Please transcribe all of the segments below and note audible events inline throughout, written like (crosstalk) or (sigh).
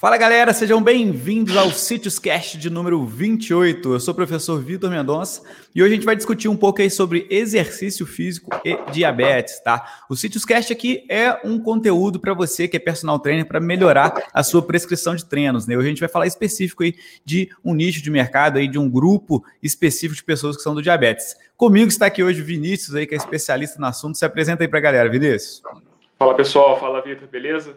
Fala galera, sejam bem-vindos ao Sítios Cast de número 28. Eu sou o professor Vitor Mendonça e hoje a gente vai discutir um pouco aí sobre exercício físico e diabetes, tá? O Sítios Cast aqui é um conteúdo para você que é personal trainer para melhorar a sua prescrição de treinos, né? Hoje a gente vai falar específico aí de um nicho de mercado aí de um grupo específico de pessoas que são do diabetes. Comigo está aqui hoje o Vinícius aí que é especialista no assunto. Se apresenta aí para a galera, Vinícius. Fala pessoal, fala Vitor, beleza?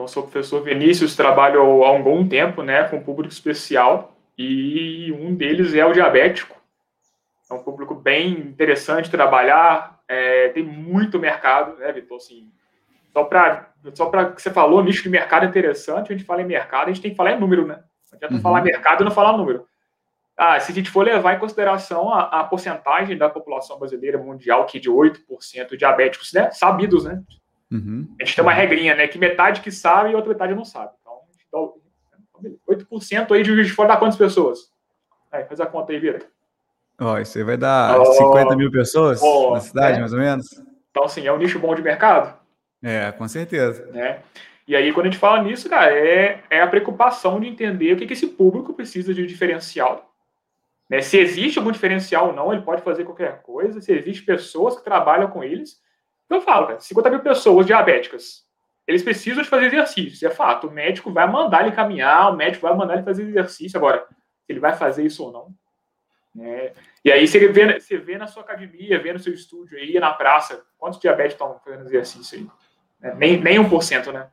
Então, sou o professor Vinícius, trabalho há um bom tempo né, com público especial e um deles é o diabético. É um público bem interessante trabalhar, é, tem muito mercado, né, Vitor? Assim, só para só para que você falou, nicho de mercado interessante, a gente fala em mercado, a gente tem que falar em número, né? Não adianta uhum. falar mercado e não falar número. Ah, se a gente for levar em consideração a, a porcentagem da população brasileira mundial, que é de 8% diabéticos, né? Sabidos, né? Uhum. A gente tem uma regrinha, né? Que metade que sabe e outra metade não sabe. Então, 8% aí de Juiz de Fora dá quantas pessoas? Aí, faz a conta aí, vira. Ó, oh, isso aí vai dar oh, 50 mil pessoas oh, na cidade, é. mais ou menos? Então, assim, é um nicho bom de mercado? É, com certeza. Né? E aí, quando a gente fala nisso, cara, é, é a preocupação de entender o que, que esse público precisa de diferencial. Né? Se existe algum diferencial ou não, ele pode fazer qualquer coisa. Se existe pessoas que trabalham com eles, eu falo, cara, 50 mil pessoas diabéticas, eles precisam de fazer exercício, é fato. O médico vai mandar ele caminhar, o médico vai mandar ele fazer exercício. Agora, ele vai fazer isso ou não? Né? E aí você vê, você vê na sua academia, vê no seu estúdio aí, na praça, quantos diabéticos estão fazendo exercício aí? É, nem, nem 1%, né?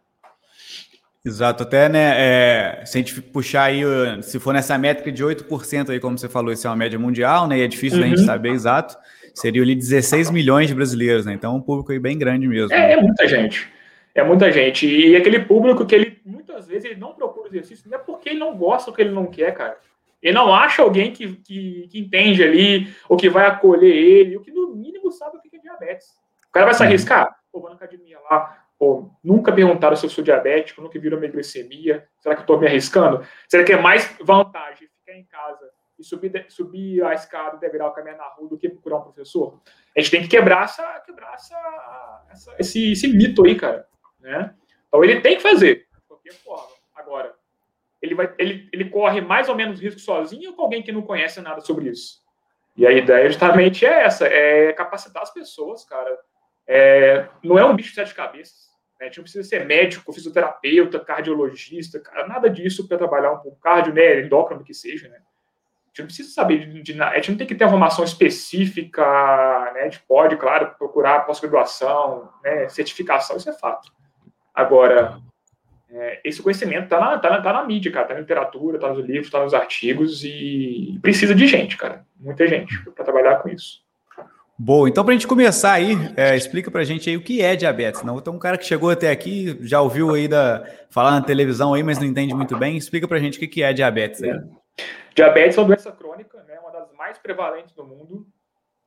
Exato, até, né, é, se a gente puxar aí, se for nessa métrica de 8% aí, como você falou, isso é uma média mundial, né, e é difícil uhum. da gente uhum. saber exato, seriam ali 16 milhões de brasileiros, né? Então, um público aí bem grande mesmo. É, é, muita gente. É muita gente. E aquele público que ele, muitas vezes, ele não procura exercício, não é porque ele não gosta ou que ele não quer, cara. Ele não acha alguém que, que, que entende ali, ou que vai acolher ele, ou que no mínimo sabe o que é diabetes. O cara vai se arriscar, pô, vou na academia lá, pô, nunca perguntaram se eu sou diabético, nunca viram minha glicemia, será que eu tô me arriscando? Será que é mais vantagem ficar em casa e subir, subir a escada, degrau, caminhar na rua do que procurar um professor. A gente tem que quebrar, essa, quebrar essa, essa esse, esse mito aí, cara. Né? Então ele tem que fazer, de qualquer forma. Agora, ele, vai, ele, ele corre mais ou menos risco sozinho ou com alguém que não conhece nada sobre isso? E a ideia justamente é essa, é capacitar as pessoas, cara. É, não é um bicho de sete cabeças. A gente não precisa ser médico, fisioterapeuta, cardiologista, cara, nada disso para trabalhar um pouco, cardio, né, endócrino que seja, né? gente não precisa saber de, de, a gente não tem que ter informação específica, né? A gente pode, claro, procurar pós-graduação, né? certificação, isso é fato. Agora, é, esse conhecimento está na, tá, na, tá na mídia, cara, está na literatura, está nos livros, está nos artigos e precisa de gente, cara, muita gente para trabalhar com isso. Boa, então para a gente começar aí, é, explica para a gente aí o que é diabetes. Não, tem um cara que chegou até aqui, já ouviu aí da, falar na televisão aí, mas não entende muito bem. Explica para a gente o que é diabetes aí. Diabetes é uma doença crônica, né, uma das mais prevalentes do mundo,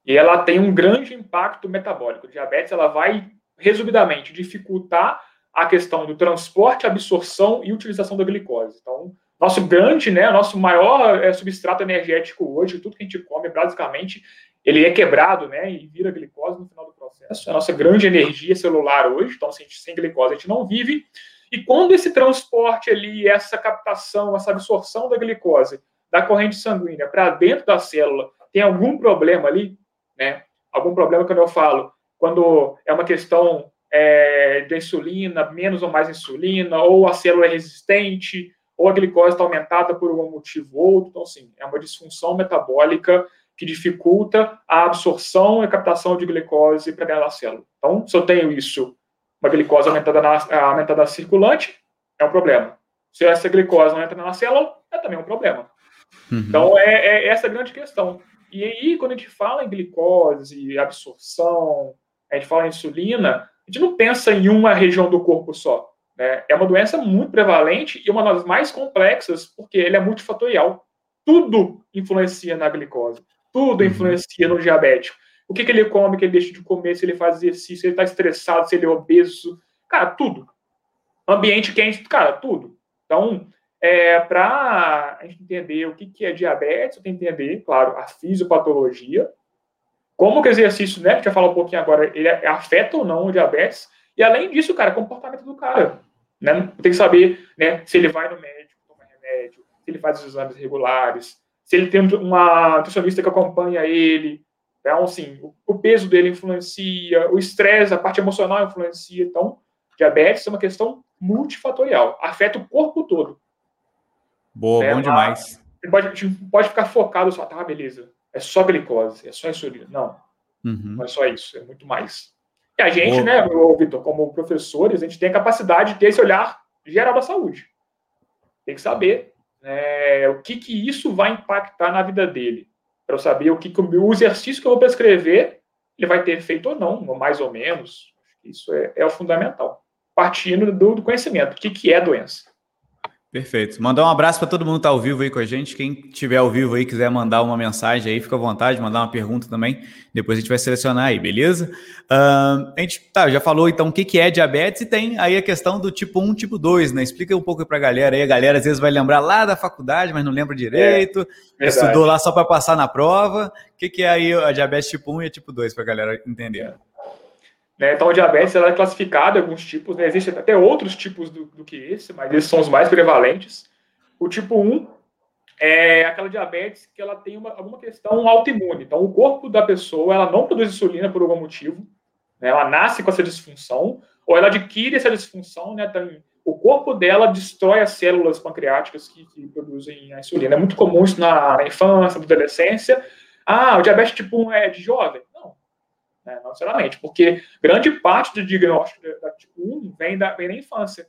e ela tem um grande impacto metabólico. diabetes ela vai, resumidamente, dificultar a questão do transporte, absorção e utilização da glicose. Então, nosso grande, né, nosso maior é, substrato energético hoje, tudo que a gente come, basicamente, ele é quebrado, né, e vira glicose no final do processo. É a nossa grande energia celular hoje, então, sem, sem glicose a gente não vive. E quando esse transporte ali, essa captação, essa absorção da glicose da corrente sanguínea para dentro da célula tem algum problema ali, né? Algum problema quando eu falo, quando é uma questão é, de insulina, menos ou mais insulina, ou a célula é resistente, ou a glicose está aumentada por algum motivo ou outro. Então, assim, é uma disfunção metabólica que dificulta a absorção e captação de glicose para dentro da célula. Então, se eu tenho isso, uma glicose aumentada na, aumentada circulante, é um problema. Se essa glicose não entra na célula, é também um problema. Uhum. Então, é, é, essa a grande questão. E aí, quando a gente fala em glicose, absorção, a gente fala em insulina, a gente não pensa em uma região do corpo só. Né? É uma doença muito prevalente e uma das mais complexas, porque ele é multifatorial. Tudo influencia na glicose, tudo uhum. influencia no diabético. O que, que ele come, que ele deixa de comer, se ele faz exercício, se ele está estressado, se ele é obeso. Cara, tudo. Ambiente quente, cara, tudo. Então, é, para a gente entender o que, que é diabetes, eu tenho que entender, claro, a fisiopatologia, como que o exercício, né, gente vai falar um pouquinho agora, ele afeta ou não o diabetes, e além disso, cara, comportamento do cara. Né? Tem que saber né, se ele vai no médico, toma remédio, se ele faz os exames regulares, se ele tem uma nutricionista que acompanha ele. Então, assim, o, o peso dele influencia, o estresse, a parte emocional influencia. Então, diabetes é uma questão multifatorial, afeta o corpo todo. Boa, é, bom demais. Pode, pode ficar focado só, tá, beleza, é só glicose, é só insulina. Não, uhum. não é só isso, é muito mais. E a gente, Boa. né, Vitor, como professores, a gente tem a capacidade de ter esse olhar geral da saúde. Tem que saber né, o que, que isso vai impactar na vida dele. Para eu saber o que, que o exercício que eu vou prescrever, ele vai ter feito ou não, mais ou menos. Isso é, é o fundamental. Partindo do, do conhecimento, o que, que é doença. Perfeito. Mandar um abraço para todo mundo que está ao vivo aí com a gente. Quem tiver ao vivo aí, quiser mandar uma mensagem aí, fica à vontade, mandar uma pergunta também. Depois a gente vai selecionar aí, beleza? Uh, a gente tá, já falou então o que, que é diabetes e tem aí a questão do tipo 1, tipo 2, né? Explica um pouco para a galera aí. A galera às vezes vai lembrar lá da faculdade, mas não lembra direito. É, estudou lá só para passar na prova. O que, que é aí a diabetes tipo 1 e tipo 2 para a galera entender? Né? Então, a diabetes ela é classificada em alguns tipos, né? existem até outros tipos do, do, que esse, mas esses são os mais prevalentes. O tipo 1 é aquela diabetes que ela tem uma, alguma questão autoimune. Então, o corpo da pessoa ela não produz insulina por algum motivo, né? ela nasce com essa disfunção, ou ela adquire essa disfunção, né? Então, o corpo dela destrói as células pancreáticas que, que produzem a insulina. É muito comum isso na, na infância, na adolescência. Ah, o diabetes tipo 1 é de jovem né, não necessariamente, porque grande parte do diagnóstico da, tipo 1 vem da, vem da infância,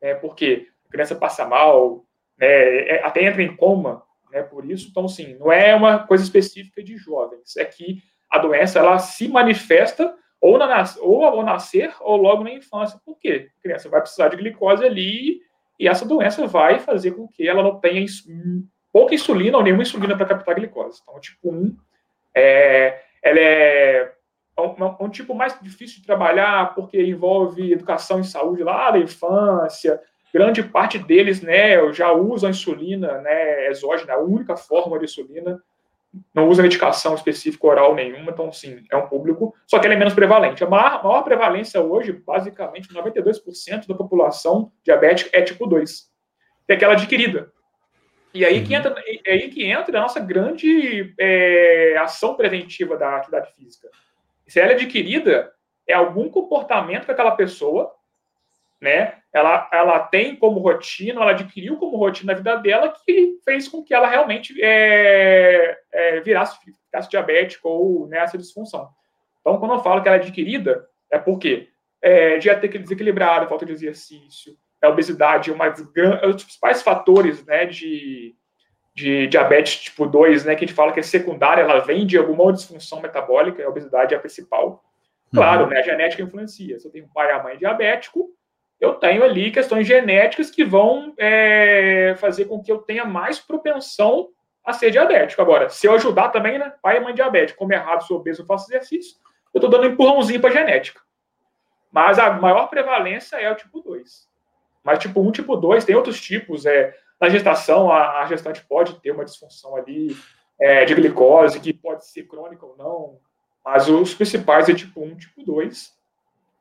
né, porque a criança passa mal, né, é, até entra em coma, né, por isso, então, sim, não é uma coisa específica de jovens, é que a doença, ela se manifesta ou, na, ou ao nascer ou logo na infância, por quê? A criança vai precisar de glicose ali e essa doença vai fazer com que ela não tenha pouca insulina ou nenhuma insulina para captar glicose. Então, tipo 1, é, ela é é um, é um, tipo mais difícil de trabalhar porque envolve educação e saúde lá da infância. Grande parte deles, né, já usam insulina, né, exógena, a única forma de insulina. Não usa medicação específica oral nenhuma, então, sim, é um público, só que ele é menos prevalente. A maior, maior prevalência hoje, basicamente, 92% da população diabética é tipo 2, que é aquela adquirida. E aí que uhum. entra, é aí que entra a nossa grande é, ação preventiva da atividade física se ela é adquirida, é algum comportamento que aquela pessoa, né, ela, ela tem como rotina, ela adquiriu como rotina na vida dela que fez com que ela realmente é, é, virasse, ficasse diabética ou nessa né, disfunção. Então, quando eu falo que ela é adquirida, é porque é, dieta desequilibrada, falta de exercício, a obesidade, uma, é um dos principais fatores né, de, de diabetes tipo 2, né, que a gente fala que é secundária, ela vem de alguma disfunção metabólica, a obesidade é a principal. Claro, uhum. né, a genética influencia. Se eu tenho um pai e a mãe diabético, eu tenho ali questões genéticas que vão é, fazer com que eu tenha mais propensão a ser diabético. Agora, se eu ajudar também, né, pai e mãe diabético, como errado, sou obeso, faço exercício, eu estou dando um empurrãozinho para a genética. Mas a maior prevalência é o tipo 2. Mas tipo 1, tipo 2, tem outros tipos, é na gestação, a, a gestante pode ter uma disfunção ali é, de glicose, que pode ser crônica ou não, mas os principais é tipo 1, tipo 2,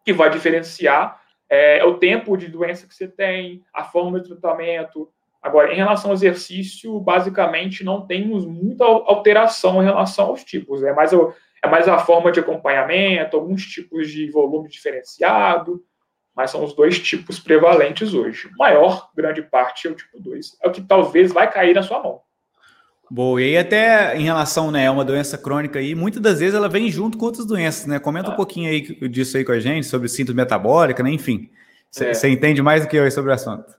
que vai diferenciar é, o tempo de doença que você tem, a forma de tratamento. Agora, em relação ao exercício, basicamente não temos muita alteração em relação aos tipos. É mais, é mais a forma de acompanhamento, alguns tipos de volume diferenciado, mas são os dois tipos prevalentes hoje. O maior, grande parte, é o tipo 2. É o que talvez vai cair na sua mão. Boa, e aí até em relação, né, a uma doença crônica aí, muitas das vezes ela vem junto com outras doenças, né? Comenta ah. um pouquinho aí disso aí com a gente, sobre síntose metabólica, né? Enfim, você é. entende mais do que eu sobre o assunto.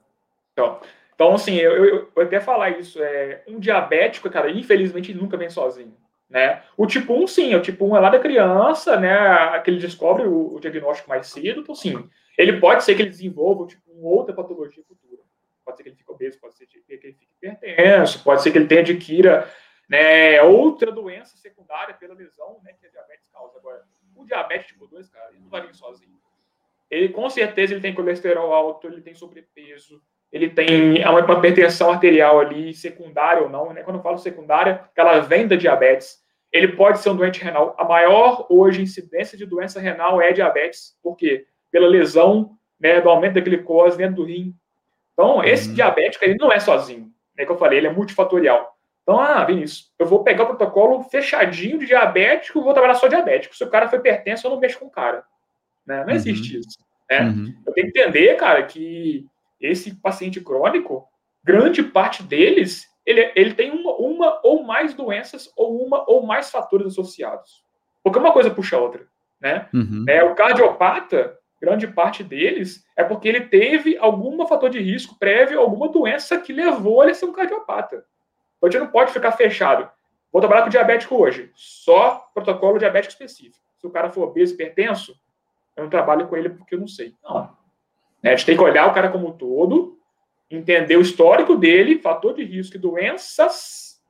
Então, então assim, eu, eu, eu até falar isso, é, um diabético, cara, infelizmente nunca vem sozinho, né? O tipo 1, sim, o tipo 1 é lá da criança, né, que ele descobre o, o diagnóstico mais cedo, então sim, ele pode ser que ele desenvolva tipo, outra patologia futura. Pode ser que ele fique obeso, pode ser que ele fique hipertenso, pode ser que ele tenha adquira né, outra doença secundária pela lesão né, que a diabetes causa. Agora, o diabetes tipo 2, cara, ele não vai vir sozinho. Ele, com certeza, ele tem colesterol alto, ele tem sobrepeso, ele tem uma hipertensão arterial ali, secundária ou não. Né? Quando eu falo secundária, ela vem da diabetes. Ele pode ser um doente renal. A maior, hoje, incidência de doença renal é diabetes. Por quê? Pela lesão né, do aumento da glicose dentro do rim. Então, esse uhum. diabético, ele não é sozinho, né, que eu falei, ele é multifatorial. Então, ah, Vinícius, eu vou pegar o protocolo fechadinho de diabético, vou trabalhar só diabético. Se o cara foi hipertenso, eu não mexo com o cara. Né? Não uhum. existe isso. Né? Uhum. Eu tenho que entender, cara, que esse paciente crônico, grande parte deles, ele, ele tem uma, uma ou mais doenças ou uma ou mais fatores associados. Porque uma coisa puxa a outra. Né? Uhum. É, o cardiopata, grande parte deles, é porque ele teve algum fator de risco prévio, alguma doença que levou ele a ser um cardiopata. Então, a gente não pode ficar fechado. Vou trabalhar com diabético hoje, só protocolo diabético específico. Se o cara for obeso, hipertenso, eu não trabalho com ele porque eu não sei. Não. A gente tem que olhar o cara como um todo, entender o histórico dele, fator de risco e doenças.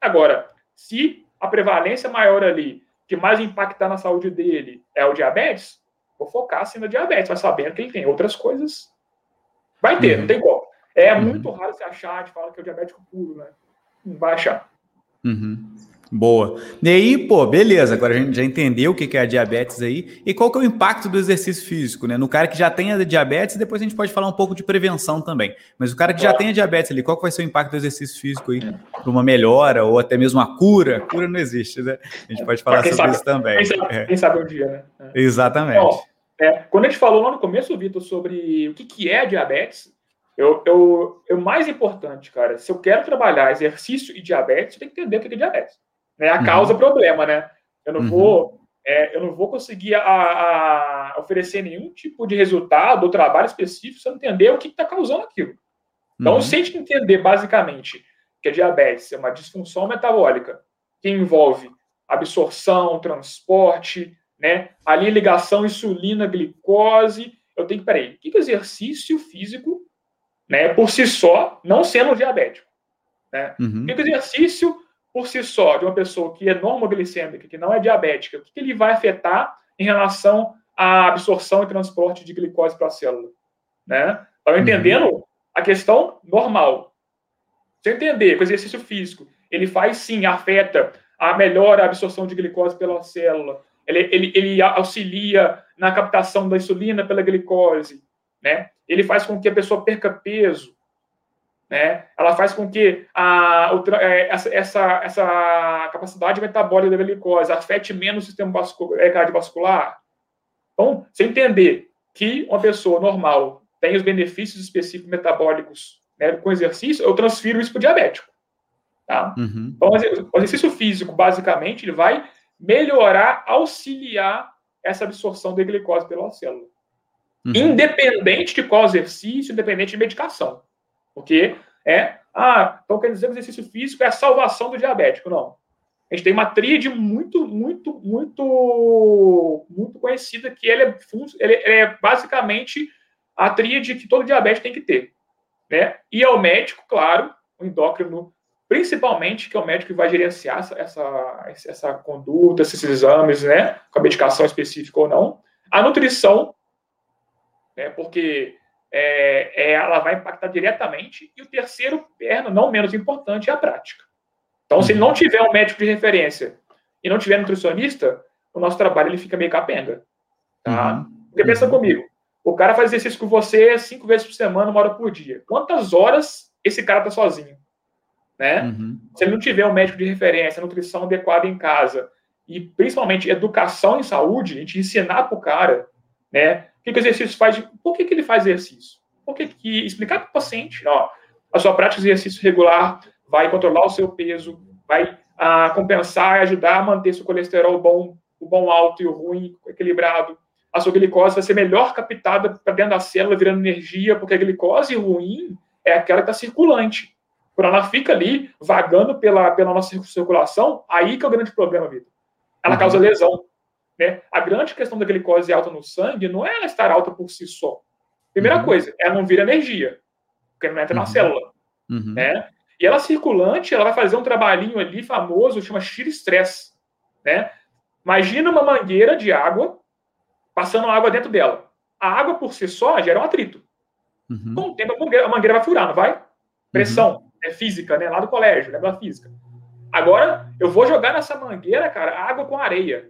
Agora, se a prevalência maior ali, que mais impactar na saúde dele, é o diabetes, vou focar assim no diabetes, mas sabendo que ele tem outras coisas. Vai ter, uhum. não tem como. É uhum. muito raro você achar, de falar que é o diabético puro, né? Não vai achar. Uhum. Boa. E aí, pô, beleza. Agora a gente já entendeu o que é a diabetes aí e qual que é o impacto do exercício físico, né? No cara que já tem a diabetes, depois a gente pode falar um pouco de prevenção também. Mas o cara que já tem a diabetes ali, qual que vai ser o impacto do exercício físico aí para uma melhora ou até mesmo uma cura? Cura não existe, né? A gente pode falar sobre sabe, isso também. Quem sabe, é. quem sabe um dia, né? É. Exatamente. Então, é, quando a gente falou lá no começo, Vitor, sobre o que, que é diabetes, eu, eu, eu mais importante, cara, se eu quero trabalhar exercício e diabetes, eu tenho que entender o que é diabetes. Né? A uhum. causa problema, né? Eu não uhum. vou é, eu não vou conseguir a, a, oferecer nenhum tipo de resultado ou trabalho específico se eu não entender o que está causando aquilo. Então, uhum. se a gente entender basicamente que a diabetes é uma disfunção metabólica que envolve absorção, transporte, né? Ali ligação insulina-glicose. Eu tenho que, peraí, o que é exercício físico, né, por si só, não sendo diabético? Né? Uhum. O que exercício por si só, de uma pessoa que é normoglicêmica, que não é diabética, o que, ele vai afetar em relação à absorção e transporte de glicose para a célula? Né? Estão uhum. entendendo uhum. a questão normal. Se eu entender que o exercício físico, ele faz sim, afeta a melhor absorção de glicose pela célula, ele, ele, ele auxilia na captação da insulina pela glicose, né? ele faz com que a pessoa perca peso, né? Ela faz com que a, é, essa, essa, essa capacidade metabólica da glicose afete menos o sistema vascular, é, cardiovascular. Então, você entender que uma pessoa normal tem os benefícios específicos metabólicos né, com exercício, eu transfiro isso para o diabético. Tá? Uhum. Então, o exercício físico, basicamente, ele vai melhorar, auxiliar essa absorção de glicose pela célula. Uhum. Independente de qual exercício, independente de medicação. Porque é, ah, então quer dizer que o exercício físico é a salvação do diabético. Não. A gente tem uma tríade muito, muito, muito, muito conhecida que ele é, ele é basicamente a tríade que todo diabético tem que ter. Né? E é o médico, claro, o endócrino, principalmente, que é o médico que vai gerenciar essa, essa, essa conduta, esses exames, né? Com a medicação específica ou não. A nutrição, né? Porque é, é, ela vai impactar diretamente. E o terceiro perno, não menos importante, é a prática. Então, se ele não tiver um médico de referência e não tiver nutricionista, o nosso trabalho ele fica meio capenga. Tá? Uhum. Porque pensa uhum. comigo, o cara faz exercício com você cinco vezes por semana, uma hora por dia. Quantas horas esse cara tá sozinho? Né? Uhum. Se ele não tiver um médico de referência, nutrição adequada em casa, e principalmente educação em saúde, a gente ensinar para o cara, né? O que, que o exercício faz? Por que, que ele faz exercício? Por que, que explicar para o paciente, ó, a sua prática de exercício regular vai controlar o seu peso, vai ah, compensar e ajudar a manter seu colesterol bom, o bom alto e o ruim equilibrado. A sua glicose vai ser melhor captada para dentro da célula, virando energia, porque a glicose ruim é aquela que está circulante. Quando ela fica ali, vagando pela, pela nossa circulação, aí que é o grande problema, Vitor. Ela uhum. causa lesão. Né? A grande questão da glicose alta no sangue não é ela estar alta por si só. Primeira uhum. coisa, ela não vira energia, porque não entra uhum. na célula. Uhum. Né? E ela circulante, ela vai fazer um trabalhinho ali famoso, chama shear stress. Né? Imagina uma mangueira de água passando água dentro dela. A água por si só gera um atrito. Uhum. Com o tempo, a mangueira, a mangueira, vai furar, não vai? Pressão, uhum. É física, né? Lá do colégio, lembra física. Agora, eu vou jogar nessa mangueira, cara, água com areia.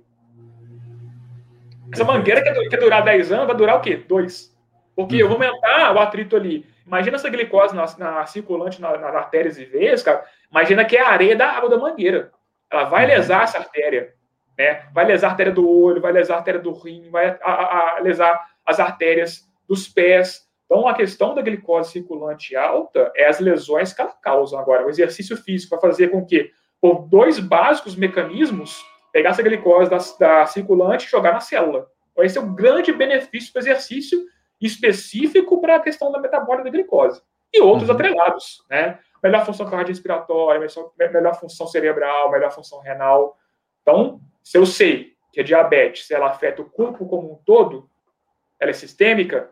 Essa mangueira que quer durar 10 anos, vai durar o quê? Dois. Porque uhum. eu vou aumentar o atrito ali. Imagina essa glicose na, na circulante na, nas artérias e veias, cara. Imagina que é a areia da água da mangueira. Ela vai uhum. lesar essa artéria. Né? Vai lesar a artéria do olho, vai lesar a artéria do rim, vai a, a, a lesar as artérias dos pés. Então, a questão da glicose circulante alta é as lesões que ela causa. Agora, o exercício físico vai fazer com que, por dois básicos mecanismos, pegar essa glicose da, da circulante e jogar na célula. Então, esse é o grande benefício do exercício específico para a questão da metabólica da glicose. E outros uhum. atrelados, né? Melhor função cardiorrespiratória, melhor função cerebral, melhor função renal. Então, se eu sei que a diabetes ela afeta o corpo como um todo, ela é sistêmica,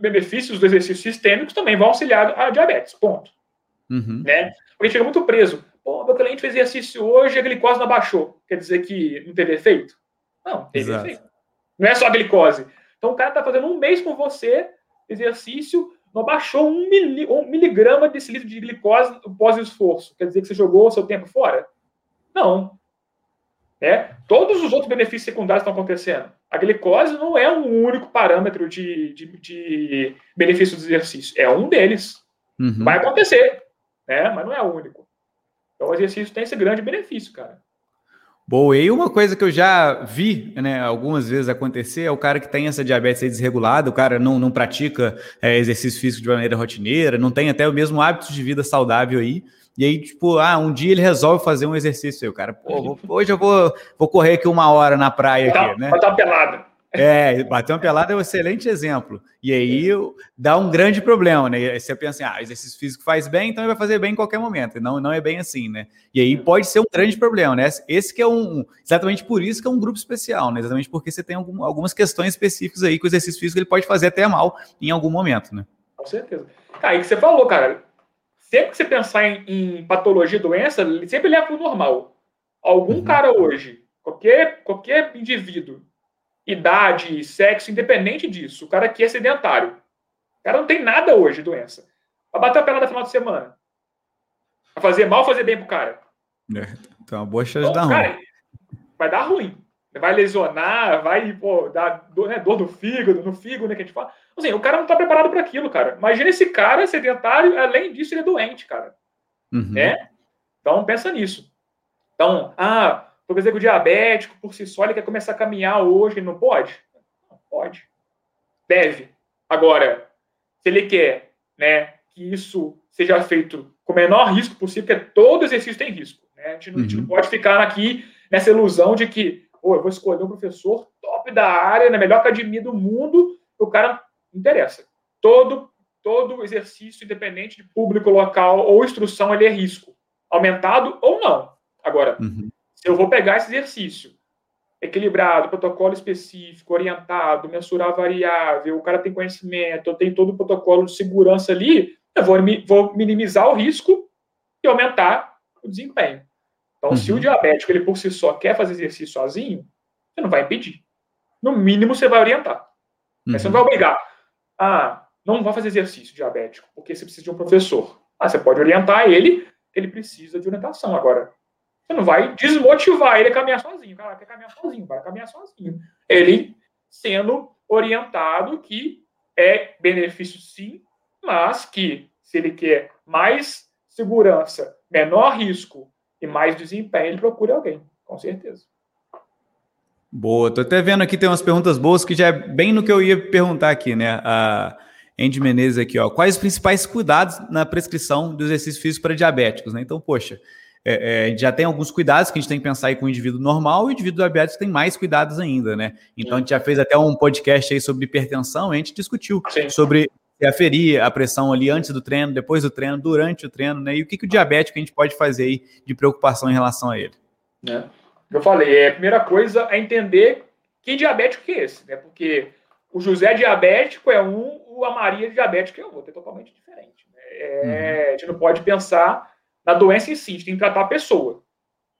benefícios do exercício sistêmicos também vão auxiliar a diabetes, ponto. Uhum. Né? Porque chega muito preso. Pô, meu cliente fez exercício hoje e a glicose não baixou. Quer dizer que não teve efeito? Não, teve Exato. efeito. Não é só a glicose. Então o cara está fazendo um mês com você, exercício, não baixou um, mili, um miligrama desse litro de glicose pós-esforço. Quer dizer que você jogou o seu tempo fora? Não. É? Todos os outros benefícios secundários estão acontecendo. A glicose não é um único parâmetro de, de, de benefício do exercício. É um deles. Uhum. Vai acontecer, né? mas não é o único. Então o exercício tem esse grande benefício, cara. Boa, e uma coisa que eu já vi né, algumas vezes acontecer é o cara que tem essa diabetes desregulada, o cara não, não pratica é, exercício físico de maneira rotineira, não tem até o mesmo hábito de vida saudável aí, e aí, tipo, ah, um dia ele resolve fazer um exercício aí, o cara, pô, hoje eu vou, vou correr aqui uma hora na praia aqui, né? Vai dar pelada. É, bater uma pelada é um excelente exemplo. E aí dá um grande problema, né? Você pensa assim, ah, exercício físico faz bem, então ele vai fazer bem em qualquer momento. E não, não é bem assim, né? E aí pode ser um grande problema, né? Esse que é um. Exatamente por isso que é um grupo especial, né? Exatamente porque você tem algum, algumas questões específicas aí que o exercício físico ele pode fazer até mal em algum momento, né? Com certeza. Aí que você falou, cara. Sempre que você pensar em, em patologia, doença, sempre leva para o normal. Algum uhum. cara hoje, qualquer, qualquer indivíduo idade, sexo, independente disso. O cara aqui é sedentário. O cara não tem nada hoje de doença. Vai bater a pelada no final de semana. Vai fazer mal fazer bem pro cara? É, então, uma boa chance então, de dar cara, ruim. Vai dar ruim. Vai lesionar, vai pô, dar dor, né, dor no fígado, no fígado, né, que a gente fala. Assim, o cara não tá preparado para aquilo, cara. Imagina esse cara sedentário, além disso, ele é doente, cara. Uhum. Né? Então, pensa nisso. Então, ah, por exemplo, o diabético, por si só, ele quer começar a caminhar hoje, ele não pode? Não pode. Deve. Agora, se ele quer né, que isso seja feito com o menor risco possível, porque todo exercício tem risco. Né? A, gente não, uhum. a, gente não, uhum. pode ficar aqui nessa ilusão de que oh, eu vou escolher um professor top da área, na melhor academia do mundo, o cara não interessa. Todo, todo exercício, independente de público local ou instrução, ele é risco. Aumentado ou não. Agora, uhum eu vou pegar esse exercício equilibrado, protocolo específico, orientado, mensurar variável, o cara tem conhecimento, eu tenho todo o protocolo de segurança ali, eu vou, vou minimizar o risco e aumentar o desempenho. Então, uhum. se o uhum. diabético ele por si só quer fazer exercício sozinho, você não vai impedir. No mínimo, você vai orientar. Uhum. Você não vai obrigar. Ah, não vai fazer exercício diabético, porque você precisa de um professor. Ah, você pode orientar ele, ele precisa de orientação. Agora, você não vai desmotivar ele a caminhar sozinho. O cara quer caminhar sozinho, vai caminhar sozinho. Ele sendo orientado que é benefício sim, mas que se ele quer mais segurança, menor risco e mais desempenho, ele procura alguém, com certeza. Boa, tô até vendo aqui tem umas perguntas boas que já é bem no que eu ia perguntar aqui, né? A Andy Menezes aqui, ó. Quais os principais cuidados na prescrição do exercício físico para diabéticos, né? Então, poxa, é, é, já tem alguns cuidados que a gente tem que pensar aí com o indivíduo normal e o indivíduo diabético tem mais cuidados ainda, né? Então a gente já fez até um podcast aí sobre hipertensão, a gente discutiu Sim. sobre aferir a pressão ali antes do treino, depois do treino, durante o treino, né? E o que, que o diabético a gente pode fazer aí de preocupação em relação a ele? É. Eu falei, é, a primeira coisa é entender que diabético que é esse, né? Porque o José diabético é um, o a Maria diabético é outro, é totalmente diferente. Né? É, uhum. A gente não pode pensar na doença em si, tem que tratar a pessoa.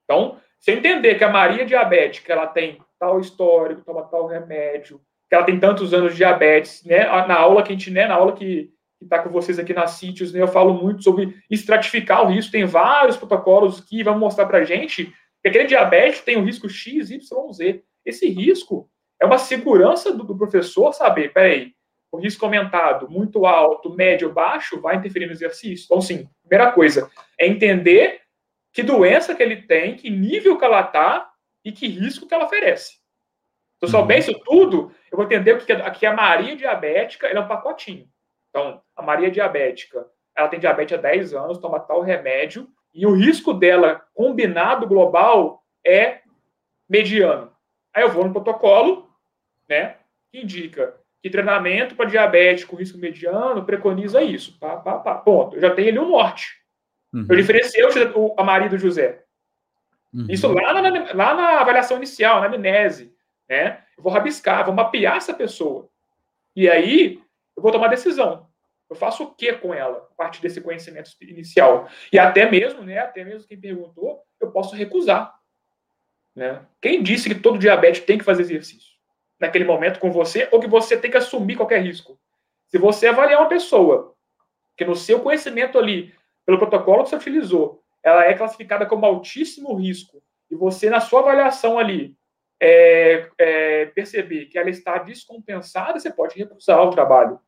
Então, se entender que a Maria diabética ela tem tal histórico, toma tal remédio, que ela tem tantos anos de diabetes, né? Na aula que a gente, né, na aula que está com vocês aqui na Sítios, né, eu falo muito sobre estratificar o risco, tem vários protocolos que vão mostrar para gente que aquele diabetes tem o risco X, Y, Z. Esse risco é uma segurança do, do professor saber, peraí, o risco aumentado, muito alto, médio, baixo, vai interferir no exercício. Então, sim, primeira coisa é entender que doença que ele tem, que nível que ela está e que risco que ela oferece. Se eu souber uhum. isso tudo, eu vou entender que aqui a Maria diabética é um pacotinho. Então, a Maria diabética, ela tem diabetes há 10 anos, toma tal remédio, e o risco dela combinado global é mediano. Aí eu vou no protocolo, né, que indica que treinamento para diabetes com risco mediano preconiza isso. Pá, pá, pá, ponto. Eu já tenho ali o norte. Uhum. Eu diferenciei o, a Maria do José. Uhum. Isso lá na, lá na avaliação inicial, na amnese. Né? Eu vou rabiscar, vou mapear essa pessoa. E aí, eu vou tomar decisão. Eu faço o que com ela, a partir desse conhecimento inicial? E até mesmo, né, até mesmo quem perguntou, eu posso recusar. Né? Quem disse que todo diabético tem que fazer exercício? Naquele momento com você, ou que você tem que assumir qualquer risco? Se você avaliar uma pessoa que no seu conhecimento ali, pelo protocolo que você utilizou, ela é classificada como altíssimo risco, e você, na sua avaliação ali, é, é, perceber que ela está descompensada, você pode recusar o trabalho.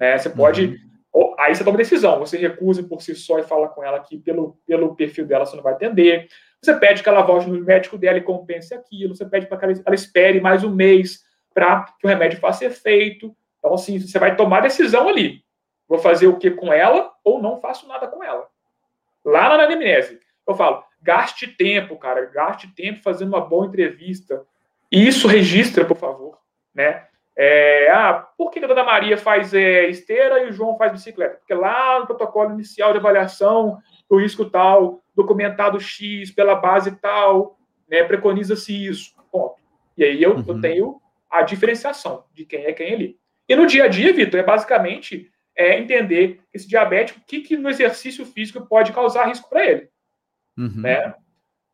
Né? Você pode. Uhum. Aí você toma decisão. Você recusa por si só e fala com ela que pelo, pelo perfil dela você não vai atender. Você pede que ela volte no médico dela e compense aquilo. Você pede para que ela, ela espere mais um mês para que o remédio faça efeito. Então, assim, você vai tomar decisão ali. Vou fazer o que com ela ou não faço nada com ela. Lá na anamnese, eu falo, gaste tempo, cara, gaste tempo fazendo uma boa entrevista. E isso registra, por favor, né? É, ah, por que a Dona Maria faz é, esteira e o João faz bicicleta? Porque lá no protocolo inicial de avaliação, o risco tal, documentado X pela base tal, né, preconiza-se isso. Ponto. E aí eu, uhum. eu, tenho a diferenciação de quem é quem ali. E no dia a dia, Vitor, é basicamente é, entender esse diabético, o que, que no exercício físico pode causar risco para ele. Uhum. Né?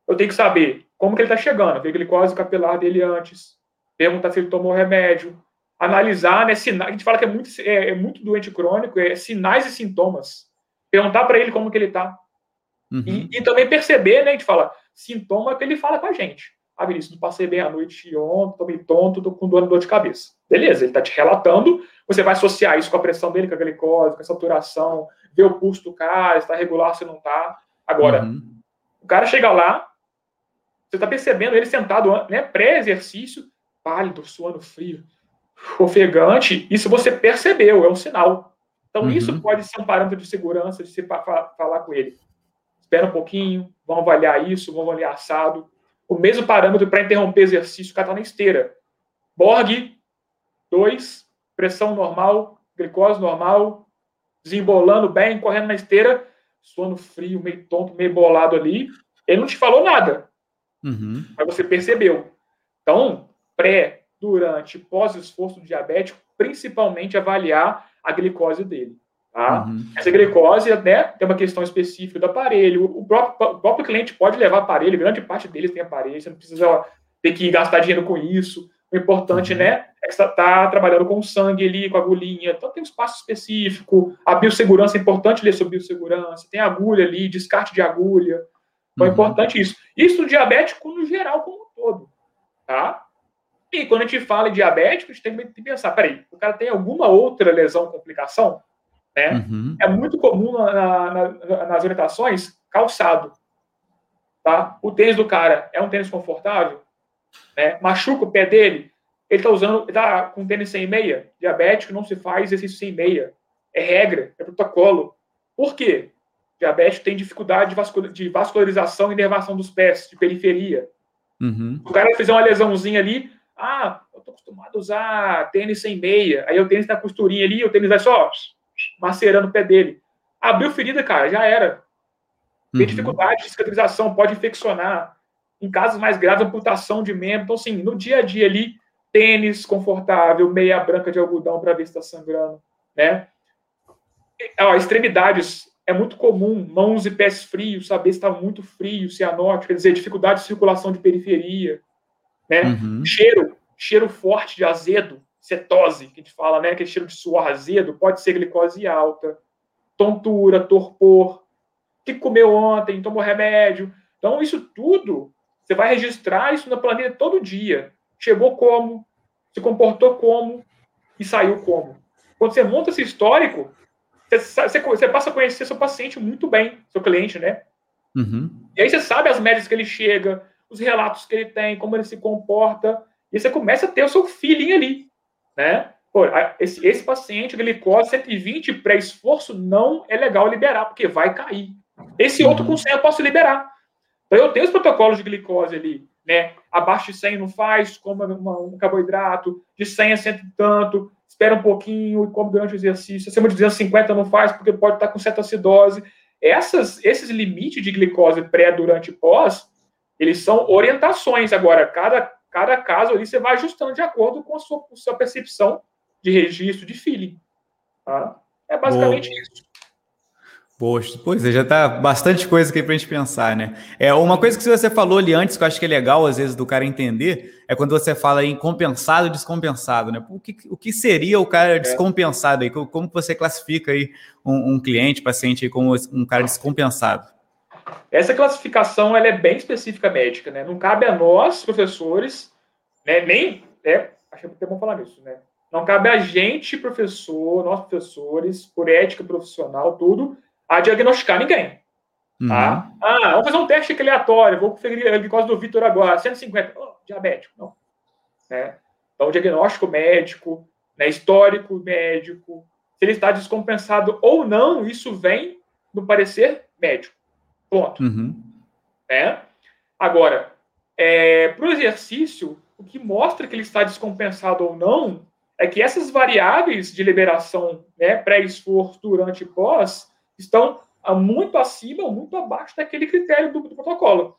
Eu tenho que saber como que ele está chegando, ver a glicose capilar dele antes, perguntar se ele tomou remédio, analisar, né, sinais, a gente fala que é muito, é, é muito doente crônico, é sinais e sintomas. Perguntar para ele como que ele está. Uhum. E, e, também perceber, né, a gente fala, sintoma que ele fala com a gente. Ah, Vinícius, não passei bem a noite ontem, tô meio tonto, tô com dor, dor de cabeça. Beleza, ele está te relatando, você vai associar isso com a pressão dele, com a glicose, com a saturação, ver o pulso do cara, está regular, se não está. Agora, uhum. o cara chega lá, você está percebendo ele sentado, né, pré-exercício, pálido, suando frio ofegante, isso você percebeu, é um sinal. Então, uhum. isso pode ser um parâmetro de segurança de se falar com ele. Espera um pouquinho, vamos avaliar isso, vamos avaliar assado. O mesmo parâmetro para interromper exercício, está na esteira. Borg, 2, pressão normal, glicose normal, desembolando bem, correndo na esteira, sono frio, meio tonto, meio bolado ali. Ele não te falou nada, uhum. mas você percebeu. Então, pré, durante pós-esforço diabético, principalmente avaliar a glicose dele. Tá? Uhum. Essa glicose né, tem uma questão específica do aparelho. O próprio, o próprio cliente pode levar aparelho, grande parte deles tem aparelho, você não precisa ter que gastar dinheiro com isso. O importante, uhum. né, é que você está trabalhando com sangue ali, com agulhinha. Então tem um espaço específico. A biossegurança é importante ler sobre biossegurança. Tem agulha ali, descarte de agulha. Então é uhum. importante isso. Isso diabético no geral como um todo. Tá? E quando a gente fala em diabético, a gente tem que pensar, peraí, o cara tem alguma outra lesão, complicação? Né? Uhum. É muito comum na, na, nas orientações calçado. Tá? O tênis do cara é um tênis confortável? Né? Machuca o pé dele? Ele está usando, está com tênis sem meia? Diabético não se faz exercício sem meia. É regra, é protocolo. Por quê? Diabético tem dificuldade de vascularização e inervação dos pés, de periferia. Uhum. O cara fizer uma lesãozinha ali, ah, eu tô acostumado a usar tênis sem meia. Aí o tênis tá costurinha ali, o tênis vai só macerando o pé dele. Abriu ferida, cara, já era. Tem uhum. dificuldade de cicatrização, pode infeccionar. Em casos mais graves, amputação de membro. Então, assim, no dia a dia ali, tênis confortável, meia branca de algodão para ver se está sangrando, né? Ó, extremidades é muito comum, mãos e pés frios, saber se está muito frio, cianótico, quer dizer, dificuldade de circulação de periferia, né? Uhum. Cheiro, cheiro forte de azedo, cetose, que a gente fala, né? Aquele cheiro de suor azedo, pode ser glicose alta, tontura, torpor, que comeu ontem, tomou remédio. Então, isso tudo, você vai registrar isso na planilha todo dia. Chegou como, se comportou como e saiu como. quando você monta esse histórico, você, você, você passa a conhecer seu paciente muito bem, seu cliente, né? Uhum. E aí você sabe as médias que ele chega, os relatos que ele tem, como ele se comporta, e você começa a ter o seu feeling ali, né? Pô, esse, esse paciente, glicose 120 pré-esforço, não é legal liberar, porque vai cair. Esse outro com 100 eu posso liberar. Então eu tenho os protocolos de glicose ali, né? Abaixo de 100 não faz, como um carboidrato, de 100 a 100 e tanto, espera um pouquinho e come durante o exercício. Acima de 250 não faz, porque pode estar com cetoacidose. Essas, esses limites de glicose pré, durante e pós, eles são orientações. Agora, cada, cada caso ali você vai ajustando de acordo com a sua, a sua percepção de registro, de feeling. Tá? É basicamente Boa. isso. Poxa, pois é, já tá bastante coisa aqui pra gente pensar, né? É uma coisa que você falou ali antes, que eu acho que é legal, às vezes, do cara entender, é quando você fala em compensado e descompensado, né? O que, o que seria o cara é. descompensado aí? Como você classifica aí um, um cliente, paciente aí como um cara descompensado? Essa classificação ela é bem específica médica, né? Não cabe a nós, professores, né? Nem. É, acho que é bom falar nisso, né? Não cabe a gente, professor, nós professores, por ética profissional, tudo, a diagnosticar ninguém. Tá? Uhum. Ah, vamos fazer um teste aleatório, vou conferir a glicose do Vitor agora, 150, oh, diabético, não. Né? Então, diagnóstico médico, né, histórico médico, se ele está descompensado ou não, isso vem do parecer médico. Ponto. Uhum. Né? Agora, é, para o exercício, o que mostra que ele está descompensado ou não é que essas variáveis de liberação né, pré-esforço, durante e pós estão muito acima ou muito abaixo daquele critério do, do protocolo.